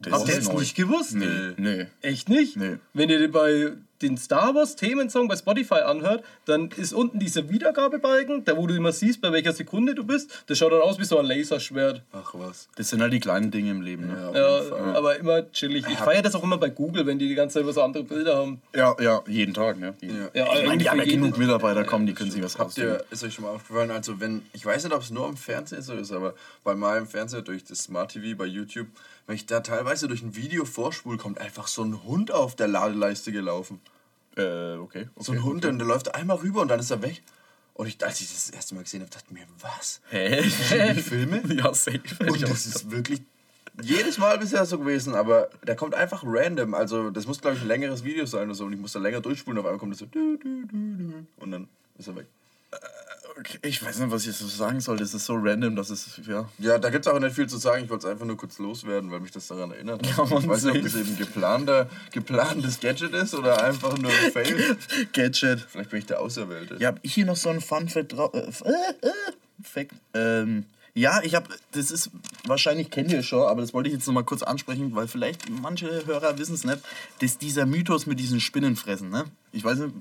Das Habt ihr das neu. nicht gewusst? Nee. Nee. Echt nicht? Nee. Wenn ihr bei den Star Wars Themensong bei Spotify anhört, dann ist unten dieser Wiedergabebalken, da wo du immer siehst, bei welcher Sekunde du bist. Das schaut dann aus wie so ein Laserschwert. Ach was. Das sind halt die kleinen Dinge im Leben. Ne? Ja, Fall. aber immer chillig. Ich feiere das auch immer bei Google, wenn die die ganze Zeit so andere Bilder haben. Ja, ja, jeden Tag. Ne? Jeden. Ja. Ja, Ich meine, die haben ja genug Mitarbeiter, kommen, die können sich was Habt ihr, ist euch schon mal aufgefallen, also wenn, ich weiß nicht, ob es nur am Fernsehen so ist, aber bei meinem Fernseher durch das Smart TV bei YouTube, wenn ich da teilweise durch ein Video vorspule, kommt einfach so ein Hund auf der Ladeleiste gelaufen. Äh, okay. So ein Hund, und der läuft einmal rüber und dann ist er weg. Und ich, als ich das, das erste Mal gesehen habe, dachte ich mir, was? Hä? Die Filme? ja, safe. Und das ist wirklich jedes Mal bisher so gewesen, aber der kommt einfach random. Also, das muss, glaube ich, ein längeres Video sein oder so. Und ich muss da länger durchspulen. Auf einmal kommt das so. Und dann ist er weg. Okay, ich weiß nicht, was ich jetzt so sagen soll. Das ist so random, dass es, ja. Ja, da gibt es auch nicht viel zu sagen. Ich wollte es einfach nur kurz loswerden, weil mich das daran erinnert. Man, ich weiß nicht, ob das eben geplanter, geplantes Gadget ist oder einfach nur ein Fail. Gadget. Vielleicht bin ich der Auserwählte. Ja, hier noch so ein Fun Fact drauf. Äh, äh, Fact. Ähm, ja, ich habe, das ist, wahrscheinlich kennt ihr schon, aber das wollte ich jetzt noch mal kurz ansprechen, weil vielleicht manche Hörer wissen es nicht, dass dieser Mythos mit diesen Spinnenfressen, ne? Ich weiß nicht,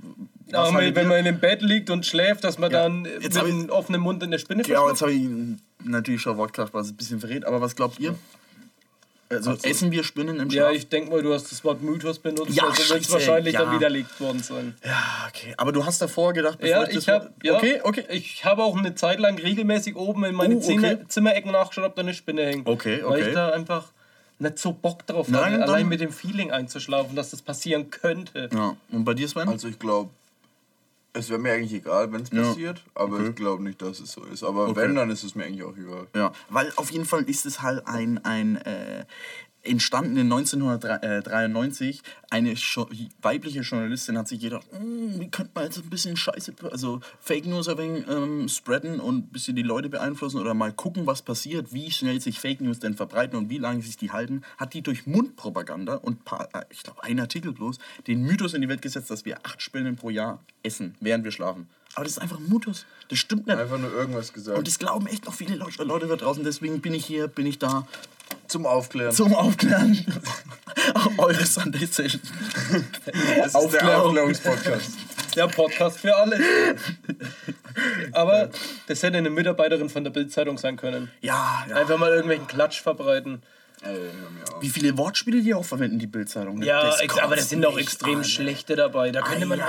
Ja, was wenn, haltet wenn ihr? man in dem Bett liegt und schläft, dass man Ja, dann mit einem offenen Mund in der Spinne Genau, jetzt habe ich natürlich schon Wortkraft, was ein bisschen verrät, aber was glaubt ihr? Also, essen wir Spinnen im Ja, Schlaf? ich denke mal, du hast das Wort Mythos benutzt, Ja, also wird es wahrscheinlich ja. dann widerlegt worden sein. Ja, okay. Aber du hast davor gedacht, bevor Ja, das ich habe Wort- ja, Okay, okay. Ich habe auch eine Zeit lang regelmäßig oben in meine Oh, okay. Zimmer, Zimmerecken nachgeschaut, ob da eine Spinne hängt. Okay, Weil okay. ich da einfach nicht so Bock drauf Nein, hatte, dann- allein mit dem Feeling einzuschlafen, dass das passieren könnte. Ja. Und bei dir, Sven? Also, ich glaube, es wäre mir eigentlich egal, wenn es Ja. passiert, aber Okay. ich glaube nicht, dass es so ist. Aber Okay. wenn, dann ist es mir eigentlich auch egal. Ja, weil auf jeden Fall ist es halt ein, ein äh, entstanden in 1993. Eine Jo- weibliche Journalistin hat sich gedacht, "Hm, wie könnte man jetzt ein bisschen Scheiße, also Fake News ein wenig ähm, spreaden und ein bisschen die Leute beeinflussen oder mal gucken, was passiert, wie schnell sich Fake News denn verbreiten und wie lange sich die halten, hat die durch Mundpropaganda und paar, äh, ich glaube ein Artikel bloß, den Mythos in die Welt gesetzt, dass wir acht Spinnen pro Jahr essen, während wir schlafen. Aber das ist einfach ein Mythos. Das stimmt nicht. Einfach nur irgendwas gesagt. Und das glauben echt noch viele Leute da draußen. Deswegen bin ich hier, bin ich da zum Aufklären. zum Aufklären. Eure Sunday Session. das ist der Aufklärung. Aufklärungspodcast. Der Podcast für alle. Aber das hätte eine Mitarbeiterin von der Bildzeitung sein können. Ja, ja. Einfach mal irgendwelchen Klatsch verbreiten. Ey. Wie viele Wortspiele die auch verwenden, die Bildzeitung. ne? Ja, Das aber das sind auch extrem an. schlechte dabei. Da könnte, man,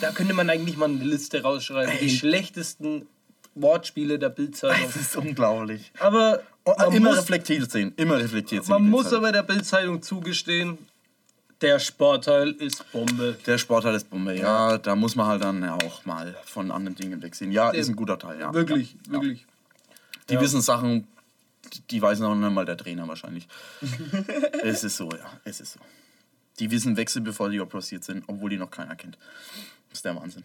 da könnte man eigentlich mal eine Liste rausschreiben. Die schlechtesten Wortspiele der Bildzeitung. Das ist unglaublich. Aber immer muss, reflektiert sehen. Immer reflektiert sehen. man muss aber der Bildzeitung zugestehen, der Sportteil ist Bombe. Der Sportteil ist Bombe. Ja, da muss man halt dann auch mal von anderen Dingen wegsehen. Ja, ist ein guter Teil, ja. Wirklich, ja. wirklich. Die wissen Sachen, die weiß noch nicht mal der Trainer wahrscheinlich. es ist so, ja, es ist so. Die wissen Wechsel, bevor die passiert sind, obwohl die noch keiner kennt. Das ist der Wahnsinn.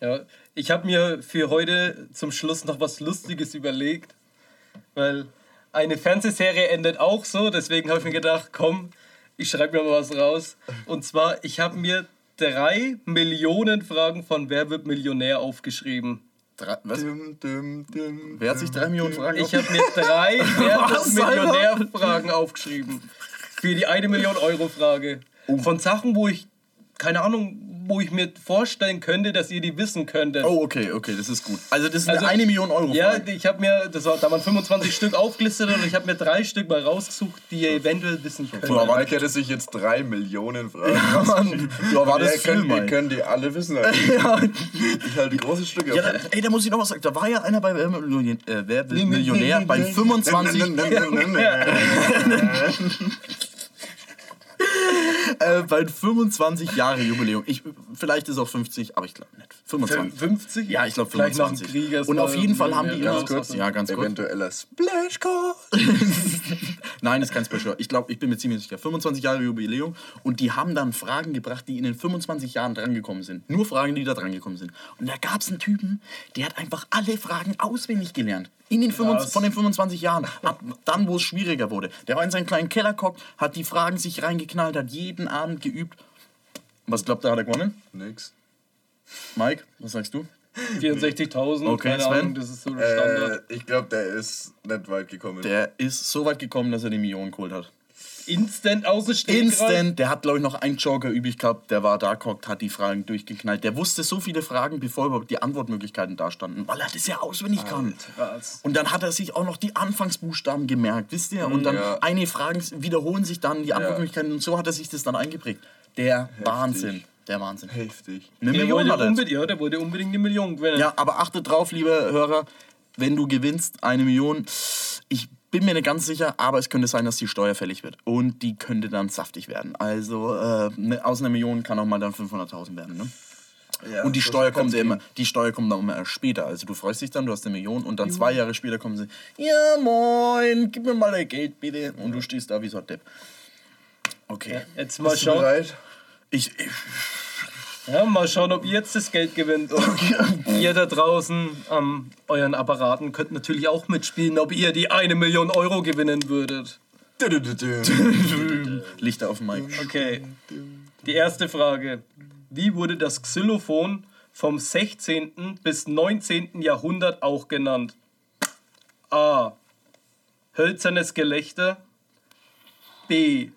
Ja, ich habe mir für heute zum Schluss noch was Lustiges überlegt, weil eine Fernsehserie endet auch so, deswegen habe ich mir gedacht, komm, ich schreibe mir mal was raus. Und zwar, ich habe mir drei Millionen Fragen von Wer wird Millionär aufgeschrieben. Drei, was? Dum, dum, dum, Wer hat sich drei Millionen Fragen Ich habe mir drei Wer wird? Millionär Fragen aufgeschrieben. Für die eine Million Euro Frage. Von Sachen, wo ich, keine Ahnung, wo ich mir vorstellen könnte, dass ihr die wissen könntet. Oh, okay, okay, das ist gut. Also das ist Also, eine, eine Million Euro Ja, Frage. ich habe mir, das war, da waren 25 Stück aufgelistet und ich habe mir drei Stück mal rausgesucht, die ihr eventuell wissen könnt. Boah, Mike hätte sich jetzt drei Millionen Fragen. Ja, Mann, du erwartest viel, könnt, ihr Mike. könnt die alle wissen. Alter. Ja, Ich halte große Stücke. ja, da, ey, da muss ich noch was sagen. Da war ja einer bei äh, Millionär bei 25, äh, bei 25 Jahre Jubiläum. Ich, vielleicht ist es auch 50, aber ich glaube nicht. 25. 50? Ja, ich glaube Vielleicht nach dem 25. Krieg erst Und auf jeden Fall haben die ganz kurz. Ja, ganz kurz. Eventueller Splashcall. Nein, ist kein Special. Ich glaube, ich bin mir ziemlich sicher. 25 Jahre Jubiläum. Und die haben dann Fragen gebracht, die in den 25 Jahren drangekommen sind. Nur Fragen, die da drangekommen sind. Und da gab es einen Typen, der hat einfach alle Fragen auswendig gelernt. In den 25, von den 25 Jahren. Ab dann, wo es schwieriger wurde. Der war in seinen kleinen Keller gehockt, hat die Fragen sich reingeknallt, hat jeden Abend geübt. Was glaubt ihr, hat er gewonnen? Nix. Mike, was sagst du? 64.000, Okay, keine Sven? Ahnung, das ist so der Standard. Äh, ich glaube, der ist nicht weit gekommen. Der ist so weit gekommen, dass er die Millionen geholt hat. Instant aus dem Stegreif? Instant, der hat, glaube ich, noch einen Joker übrig gehabt, der war da gehockt, hat die Fragen durchgeknallt. Der wusste so viele Fragen, bevor überhaupt die Antwortmöglichkeiten da standen, weil er das ja auswendig kann. Was? Und dann hat er sich auch noch die Anfangsbuchstaben gemerkt, wisst ihr? Und dann Ja. eine Fragen wiederholen sich dann die Antwortmöglichkeiten und so hat er sich das dann eingeprägt. Der Wahnsinn. Der Wahnsinn. Heftig. Eine Der Million wollte, unbedingt, ja, der wollte unbedingt eine Million gewinnen. Ja, aber achtet drauf, liebe Hörer, wenn du gewinnst, eine Million, ich bin mir nicht ganz sicher, aber es könnte sein, dass die Steuer fällig wird. Und die könnte dann saftig werden. Also äh, aus einer Million kann auch mal dann 500.000 werden. Ne? Ja, und die so Steuer, kommt ja immer, die Steuer kommt dann immer erst später. Also du freust dich dann, du hast eine Million und dann zwei Jahre später kommen sie, ja moin, gib mir mal dein Geld bitte. Und du stehst da wie so ein Depp. Okay. Jetzt mal Bist du schauen, bereit? Ich, ich, ja, mal schauen, ob ihr jetzt das Geld gewinnt. Und ihr da draußen an euren Apparaten könnt natürlich auch mitspielen, ob ihr die eine Million Euro gewinnen würdet. Lichter auf dem Mic. Okay. Die erste Frage. Wie wurde das Xylophon vom 16. bis 19. Jahrhundert auch genannt? A. Hölzernes Gelächter. B.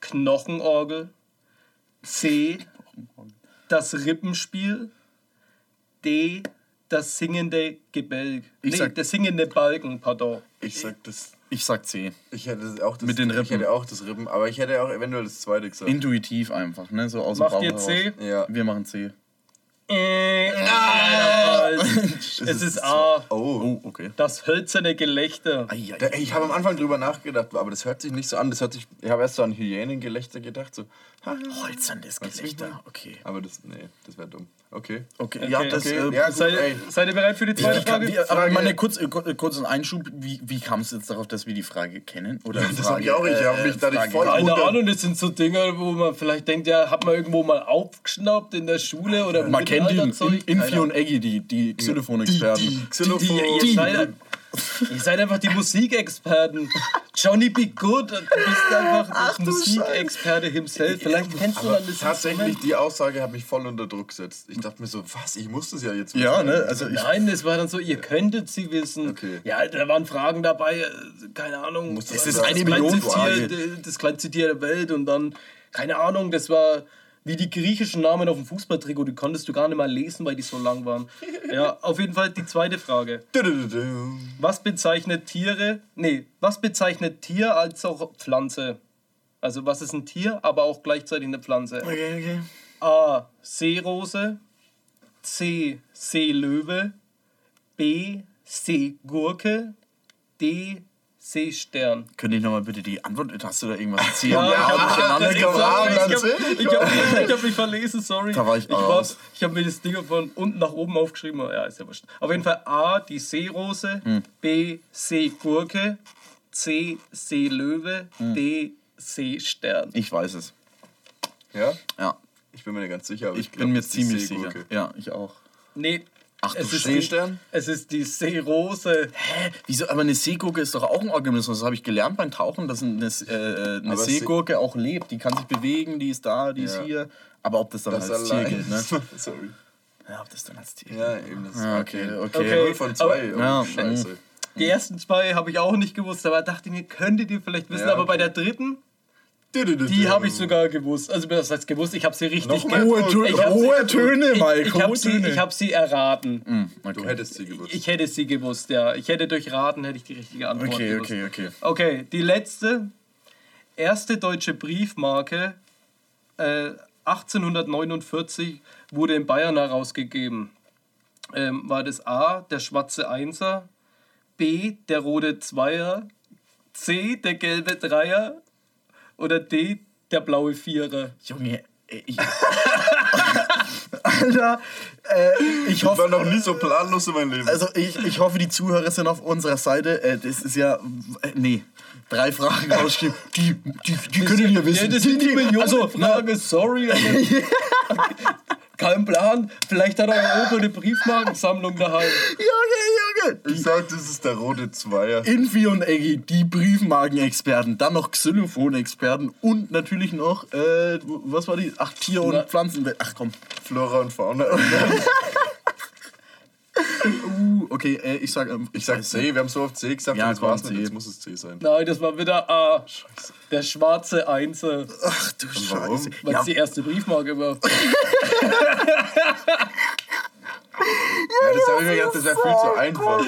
Knochenorgel. C. Das Rippenspiel. D. Das singende Gebälk. Ich nee, sag- der singende Balken, pardon. Ich sag das. Ich sag C. Ich hätte auch das. Mit den Ich Rippen. hätte auch das Rippen, aber ich hätte auch eventuell das zweite gesagt. Intuitiv einfach, ne? So aus dem Macht Bauch ihr heraus. C? ja. Wir machen C. Äh, leider falsch. es ist A. Oh. Okay. Das hölzerne Gelächter. Ich habe am Anfang drüber nachgedacht, aber das hört sich nicht so an. Das hört sich, ich habe erst so an Hyänengelächter gedacht, so. Holzernes Gelächter, okay. Aber das, nee, das wäre dumm. Okay. Okay, Okay, ja, das. okay, Äh, ja, gut, Seid, ey. seid ihr bereit für die zweite wie kann, Frage? wie, aber Frage- meine kurz, äh, kur- kurzen Einschub, wie, wie kam es jetzt darauf, dass wir die Frage kennen? Oder das Frage, hab ich auch nicht, ich hab mich dadurch voll- Frage- Keine Ahnung, das sind so Dinge, wo man vielleicht denkt, ja, hat man irgendwo mal aufgeschnappt in der Schule oder Man kennt ihn, Mittelalterzeug? in, Keine Infi und Eggy, die, die Xylophon-Experten. Die, die Xylophon. Die, ihr, seid, ihr seid einfach die Musikexperten. Johnny Be Good, du bist einfach der Musikexperte himself. Vielleicht kennst du Aber dann das tatsächlich, Instrument. die Aussage hat mich voll unter Druck gesetzt. Ich dachte mir so, was, ich muss das ja jetzt Ja, wissen. ne? Also ich, Nein, das war dann so, ihr könntet sie wissen. Okay. Ja, da waren Fragen dabei, äh, keine Ahnung. Muss das das ist eine das Tier, das kleinste Tier der Welt und dann, keine Ahnung, das war wie die griechischen Namen auf dem Fußballtrikot, die konntest du gar nicht mal lesen, weil die so lang waren. Ja, auf jeden Fall die zweite Frage. Was bezeichnet Tiere, nee, was bezeichnet Tier als auch Pflanze? Also was ist ein Tier, aber auch gleichzeitig eine Pflanze? okay, okay. A. Seerose. C. Seelöwe. B. Seegurke. D. Seestern. Könnte ich nochmal bitte die Antwort, hast du da irgendwas erzählt? Ja, ich hab- durcheinander ich ich ich hab- ich hab mich verlesen, sorry. Da war ich raus. ich habe mir das Ding von unten nach oben aufgeschrieben. Ja, ist ja wurscht. Auf jeden Fall A, die Seerose, Hm. B, Seegurke, C, Seelöwe, Hm. D, Seestern. Ich weiß es. Ja? Ja. Ich bin mir nicht ganz sicher, aber ich, Ich glaub, bin mir ziemlich sicher. Ja, ich auch. Nee. Ach, du es ist, die, Seestern? es ist die Seerose. Hä? Wieso? Aber eine Seegurke ist doch auch ein Organismus. Das habe ich gelernt beim Tauchen, dass eine, äh, eine Seegurke auch lebt. Die kann sich bewegen, die ist da, die ist Ja. hier. Aber ob das dann Das als Tier gilt, ne? Sorry. Ja, ob das dann als Tier Ja, eben. Das Ja, okay, okay. Okay. Null von zwei. Oh, Ja, scheiße. Die ersten zwei habe ich auch nicht gewusst, aber dachte mir, könntet ihr vielleicht wissen. Ja, aber bei okay. der dritten, die habe ich sogar gewusst. Also das heißt gewusst, ich habe sie richtig Noch ge- mehr? Hohe, Tö Ich hohe Töne, Mike. Ich, ich habe sie, ich hab sie erraten. Du hättest sie gewusst. Ich hätte sie gewusst, ja. Ich hätte durch Raten hätte ich die richtige Antwort Okay, gewusst. okay, okay. Okay, die letzte. Erste deutsche Briefmarke äh, 1849 wurde in Bayern herausgegeben. Ähm, war das A, der schwarze Einser, B, der rote Zweier, C, der gelbe Dreier oder D, der blaue Vierer? Junge, ich. Alter, äh, ich Ich war hoffe. noch nie so planlos in meinem Leben. Also ich, ich hoffe, die Zuhörer sind auf unserer Seite. Äh, das ist ja. Äh, nee. Drei Fragen rausgeschrieben. Die, die, die können ja wissen. Ja, das sind die Millionen also, Frage, sorry. Kein Plan. Vielleicht hat euer Opa eine Briefmarkensammlung daheim. Junge, Junge. ich sag, das ist der rote Zweier. Infi und Eggy, die Briefmarkenexperten, dann noch Xylophon-Experten und natürlich noch, äh, was war die? Ach, Tier- und Na. Pflanzenwelt. Ach komm. Flora und Fauna. Uh, Okay, äh, ich sag. Ähm, Ich sag C, wir haben so oft C gesagt, Ja, jetzt war's komm, nicht, jetzt muss es C sein. Nein, das war wieder A. Der schwarze Einzel, nicht. Ach du warum? Scheiße. weil es die erste Briefmarke war. Ja, das habe ich mir gedacht, das wäre viel zu einfach.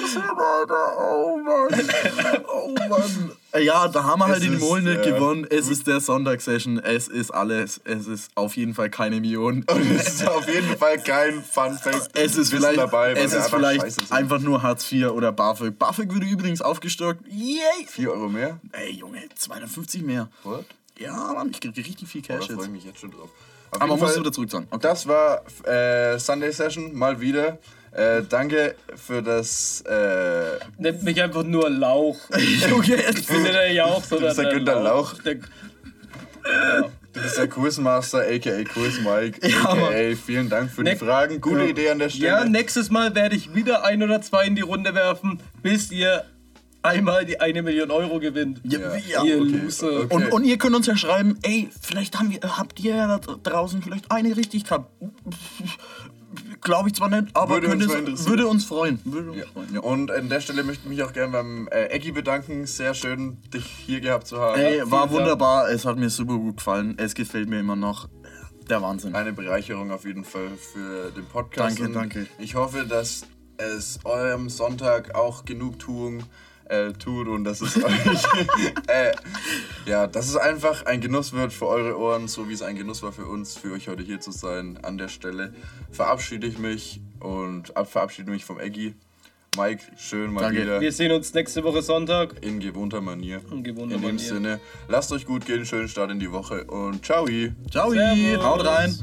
Oh Mann. Oh Mann. Äh, Ja, da haben wir halt Es den ist, Mol nicht ja. gewonnen. Es ist der Sonntagssession. Es ist alles. Es ist auf jeden Fall keine Million. Und es ist auf jeden Fall kein Fun Fact. Es ist vielleicht, dabei, es ist einfach vielleicht einfach nur Hartz IV oder BAföG. BAföG würde übrigens aufgestockt. Yay! 4 Euro mehr? Ey, Junge, 250 mehr. What? Ja, Mann, ich krieg richtig viel Oh, da Cash freue ich jetzt. mich jetzt schon drauf. Auf Aber musst du wieder zurück sagen. Okay. Das war äh, Sunday Session, mal wieder. Äh, danke für das. Äh, Nennt mich einfach nur Lauch. Junge, bin der Jauch, sondern bist der Günther Lauch. Der, du bist der Kursmaster, aka Kurs Mike. Ja, aka vielen Dank für die Ne- Fragen. Gute Ja. Idee an der Stelle. ja, nächstes Mal werde ich wieder ein oder zwei in die Runde werfen, bis ihr einmal die eine Million Euro gewinnt. Ja, Ja. ihr okay, Loser. okay. Und, und ihr könnt uns ja schreiben, ey, vielleicht haben wir, habt ihr ja da draußen vielleicht eine richtig gehabt. Glaube ich zwar nicht, aber Würde könnte uns es- würde uns freuen. Würde uns Ja. freuen ja. Und an der Stelle möchte ich mich auch gerne beim äh, Eggy bedanken. Sehr schön, dich hier gehabt zu haben. Ey, war wunderbar, es hat mir super gut gefallen. Es gefällt mir immer noch. Der Wahnsinn. Eine Bereicherung auf jeden Fall für den Podcast. Danke, Und danke. Ich hoffe, dass es eurem Sonntag auch Genugtuung äh, tut und dass es euch, äh, ja, dass es einfach ein Genuss wird für eure Ohren, so wie es ein Genuss war für uns, für euch heute hier zu sein. An der Stelle verabschiede ich mich und ab, verabschiede mich vom Eggy. Mike, schön mal Danke. wieder. Wir sehen uns nächste Woche Sonntag. In gewohnter Manier. In gewohnter in dem Manier. Sinne, lasst euch gut gehen, schönen Start in die Woche und ciao. Ciao, Servus. haut rein.